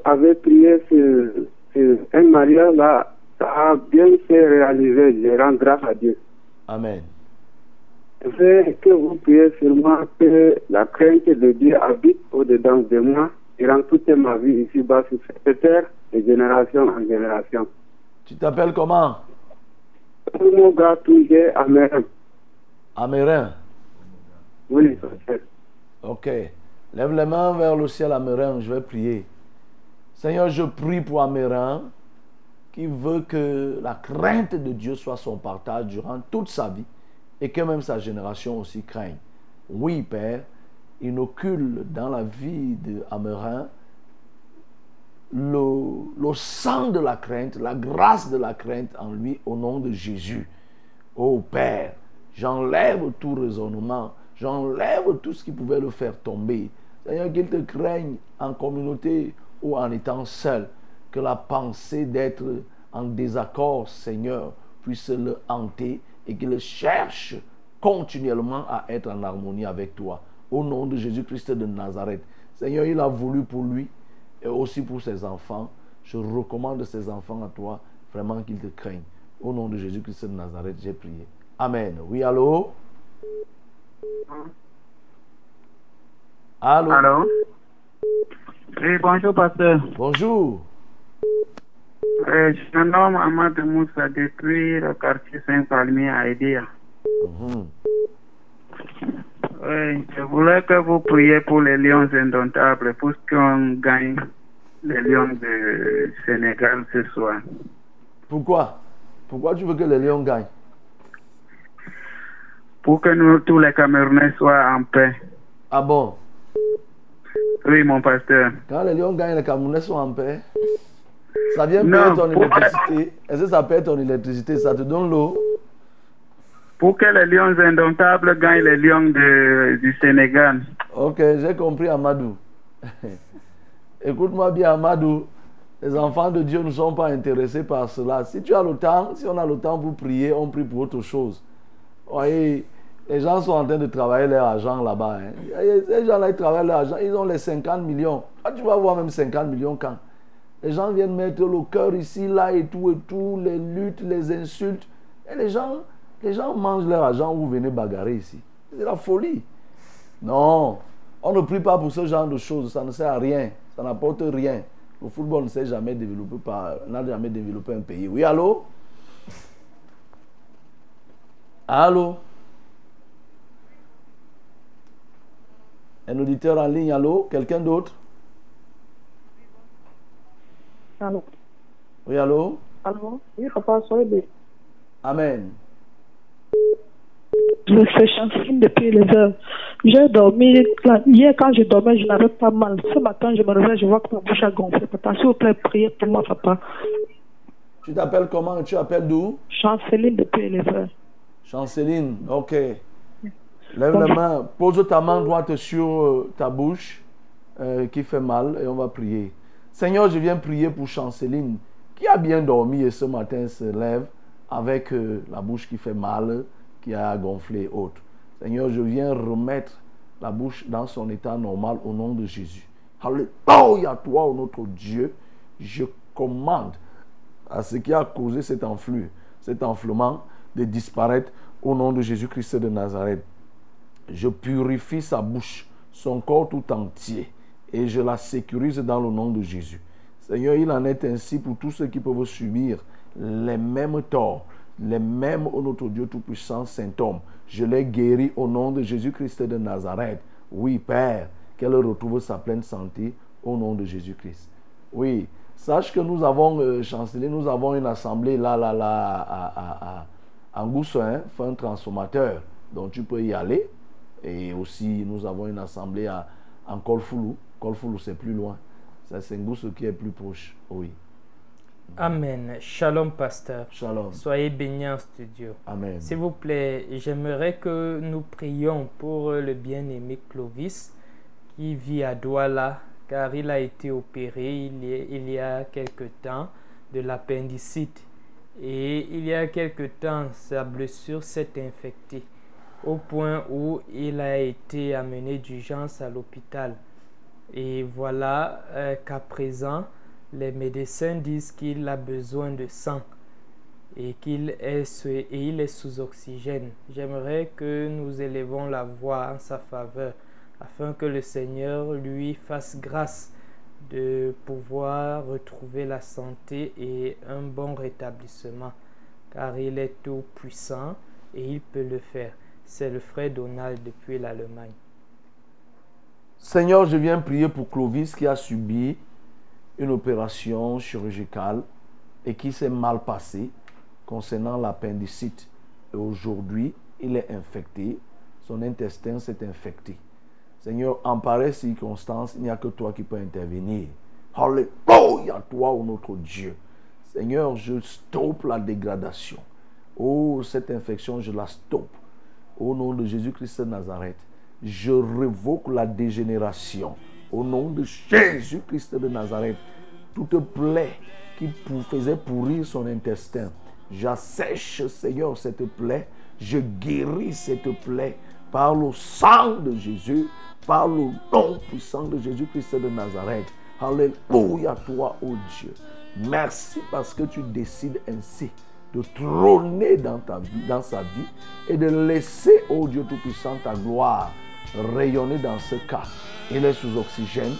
avait prié sur, sur un mariage là. Ça a bien fait réaliser. Je rends grâce à Dieu. Amen. Je veux que vous priez sur moi que la crainte de Dieu habite au-dedans de moi durant toute ma vie ici-bas sur cette terre, de génération en génération. Tu t'appelles comment? Mon gars, toujours amérin. Amérin. Oui, pasteur. Ok. Lève les mains vers le ciel, Amérin. Je vais prier. Seigneur, je prie pour Amérin qui veut que la crainte de Dieu soit son partage durant toute sa vie et que même sa génération aussi craigne. Oui, Père, inocule dans la vie de le, sang de la crainte, la grâce de la crainte en lui au nom de Jésus. Ô Père, j'enlève tout raisonnement, j'enlève tout ce qui pouvait le faire tomber. Seigneur, qu'il te craigne en communauté ou en étant seul, que la pensée d'être en désaccord, Seigneur, puisse le hanter et qu'il cherche continuellement à être en harmonie avec toi. Au nom de Jésus-Christ de Nazareth. Seigneur, il a voulu pour lui et aussi pour ses enfants. Je recommande ses enfants à toi, vraiment qu'ils te craignent. Au nom de Jésus-Christ de Nazareth, j'ai prié. Amen. Oui, allô? Allô? Allô? Oui, bonjour, pasteur. Bonjour. Euh, je suis un homme Ahmad Moussa depuis le quartier Saint-Palmier à Edia. Mhm. Oui, je voulais que vous priez pour les lions indomptables pour qu'on gagne les lions de Sénégal ce soir. Pourquoi? Pourquoi tu veux que les Lions gagnent? Pour que nous, tous les Camerounais soient en paix. Ah bon? Oui, mon pasteur. Quand les Lions gagnent, les Camerounais sont en paix. Ça vient payer ton électricité. Est-ce que ça paye ton électricité? Ça te donne l'eau? Pour que les lions indomptables gagnent les lions de, du Sénégal. Ok, j'ai compris Amadou. Écoute-moi bien Amadou. Les enfants de Dieu ne sont pas intéressés par cela. Si tu as le temps, si on a le temps pour prier, on prie pour autre chose. Voyez, les gens sont en train de travailler leur argent là-bas. hein. Les gens-là, ils travaillent leur argent. Ils ont les 50 millions. Ah, tu vas voir même 50 millions quand Les gens viennent mettre le cœur ici, là et tout et tout, les luttes, les insultes. Et les gens, les gens mangent leur argent ou vous venez bagarrer ici. C'est la folie. Non, on ne prie pas pour ce genre de choses. Ça ne sert à rien. Ça n'apporte rien. Le football ne s'est jamais développé par, n'a jamais développé un pays. Oui, allô? Allô? Un auditeur en ligne, allô? Quelqu'un d'autre? Allô? Oui, allô? Allô? Oui, papa, soyez. Amen. Je fais Chanceline depuis les heures. J'ai dormi, hier quand je dormais, je n'avais pas mal. Ce matin, je me réveille, je vois que ma bouche a gonflé. Papa, s'il vous plaît, priez pour moi, papa. Tu t'appelles comment? Tu appelles d'où? Chanceline depuis les heures. Chanceline, ok. Lève la main, pose ta main droite sur euh, ta bouche euh, qui fait mal et on va prier. Seigneur, je viens prier pour Chanceline qui a bien dormi et ce matin se lève avec euh, la bouche qui fait mal, qui a gonflé et autres. Seigneur, je viens remettre la bouche dans son état normal au nom de Jésus. Alléluia, toi, notre Dieu, je commande à ce qui a causé cet enflux, cet enflement, de disparaître au nom de Jésus-Christ de Nazareth. Je purifie sa bouche, son corps tout entier, et je la sécurise dans le nom de Jésus. Seigneur, il en est ainsi pour tous ceux qui peuvent subir les mêmes torts, les mêmes, ô notre Dieu Tout-Puissant, symptômes. Je les guéris au nom de Jésus-Christ de Nazareth. Oui, Père, qu'elle retrouve sa pleine santé au nom de Jésus-Christ. Oui, sache que nous avons, euh, chancelier, nous avons une assemblée là, là, là, à, à, fin transformateur. Donc tu peux y aller. Et aussi, nous avons une assemblée à, en Colfoulou. Colfoulou, c'est plus loin. C'est Ngoussou qui est plus proche. Oui. Amen. Shalom, pasteur. Shalom. Soyez bénis en studio. Amen. S'il vous plaît, j'aimerais que nous prions pour le bien-aimé Clovis qui vit à Douala car il a été opéré il y a, il y a quelque temps de l'appendicite. Et il y a quelque temps, sa blessure s'est infectée au point où il a été amené d'urgence à l'hôpital. Et voilà euh, qu'à présent, les médecins disent qu'il a besoin de sang et qu'il est, est sous oxygène. J'aimerais que nous élevons la voix en sa faveur afin que le Seigneur lui fasse grâce de pouvoir retrouver la santé et un bon rétablissement car il est tout puissant et il peut le faire. C'est le frère Donald depuis l'Allemagne. Seigneur, je viens prier pour Clovis qui a subi une opération chirurgicale et qui s'est mal passée concernant l'appendicite. Et aujourd'hui, il est infecté, son intestin s'est infecté. Seigneur, en pareille circonstance, il n'y a que toi qui peux intervenir. Alléluia, toi, ô notre Dieu. Seigneur, je stoppe la dégradation. Oh, cette infection, je la stoppe. Au nom de Jésus-Christ de Nazareth, je révoque la dégénération. Au nom de Jésus-Christ de Nazareth, toute plaie qui faisait pourrir son intestin, j'assèche, Seigneur, cette plaie. Je guéris cette plaie par le sang de Jésus, par le nom puissant de Jésus-Christ de Nazareth. Alléluia, toi, ô Dieu. Merci parce que tu décides ainsi de trôner dans, ta vie, sa vie et de laisser, ô Dieu Tout-Puissant, ta gloire rayonner dans ce cas. Il est sous oxygène.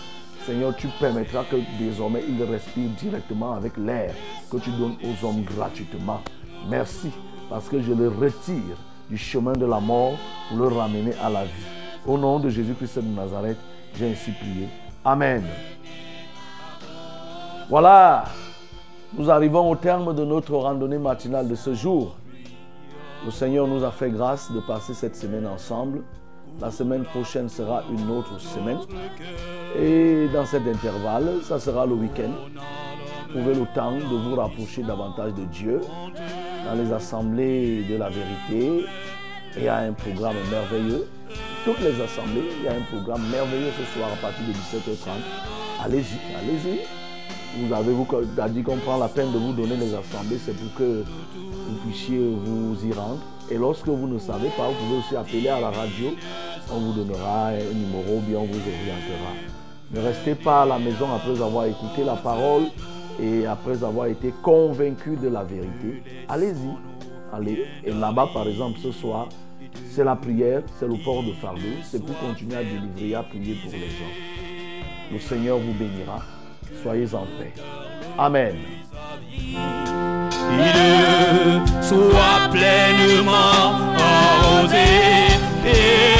Seigneur, tu permettras que désormais il respire directement avec l'air que tu donnes aux hommes gratuitement. Merci parce que je le retire du chemin de la mort pour le ramener à la vie. Au nom de Jésus-Christ de Nazareth, j'ai ainsi prié. Amen. Voilà, nous arrivons au terme de notre randonnée matinale de ce jour. Le Seigneur nous a fait grâce de passer cette semaine ensemble. La semaine prochaine sera une autre semaine. Et dans cet intervalle, ça sera le week-end. Trouvez le temps de vous rapprocher davantage de Dieu dans les assemblées de la vérité. Il y a un programme merveilleux. Toutes les assemblées, il y a un programme merveilleux ce soir à partir de 17h30. Allez-y, allez-y. Vous avez vous dit qu'on prend la peine de vous donner les assemblées, c'est pour que vous puissiez vous y rendre. Et lorsque vous ne savez pas, vous pouvez aussi appeler à la radio. On vous donnera un numéro, bien on vous orientera. Ne restez pas à la maison après avoir écouté la parole et après avoir été convaincu de la vérité. Allez-y. Allez. Et là-bas, par exemple, ce soir, c'est la prière, c'est le port de fardeau. C'est pour continuer à délivrer, à prier pour les gens. Le Seigneur vous bénira soyez en paix. Amen. Il soit pleinement arrosé et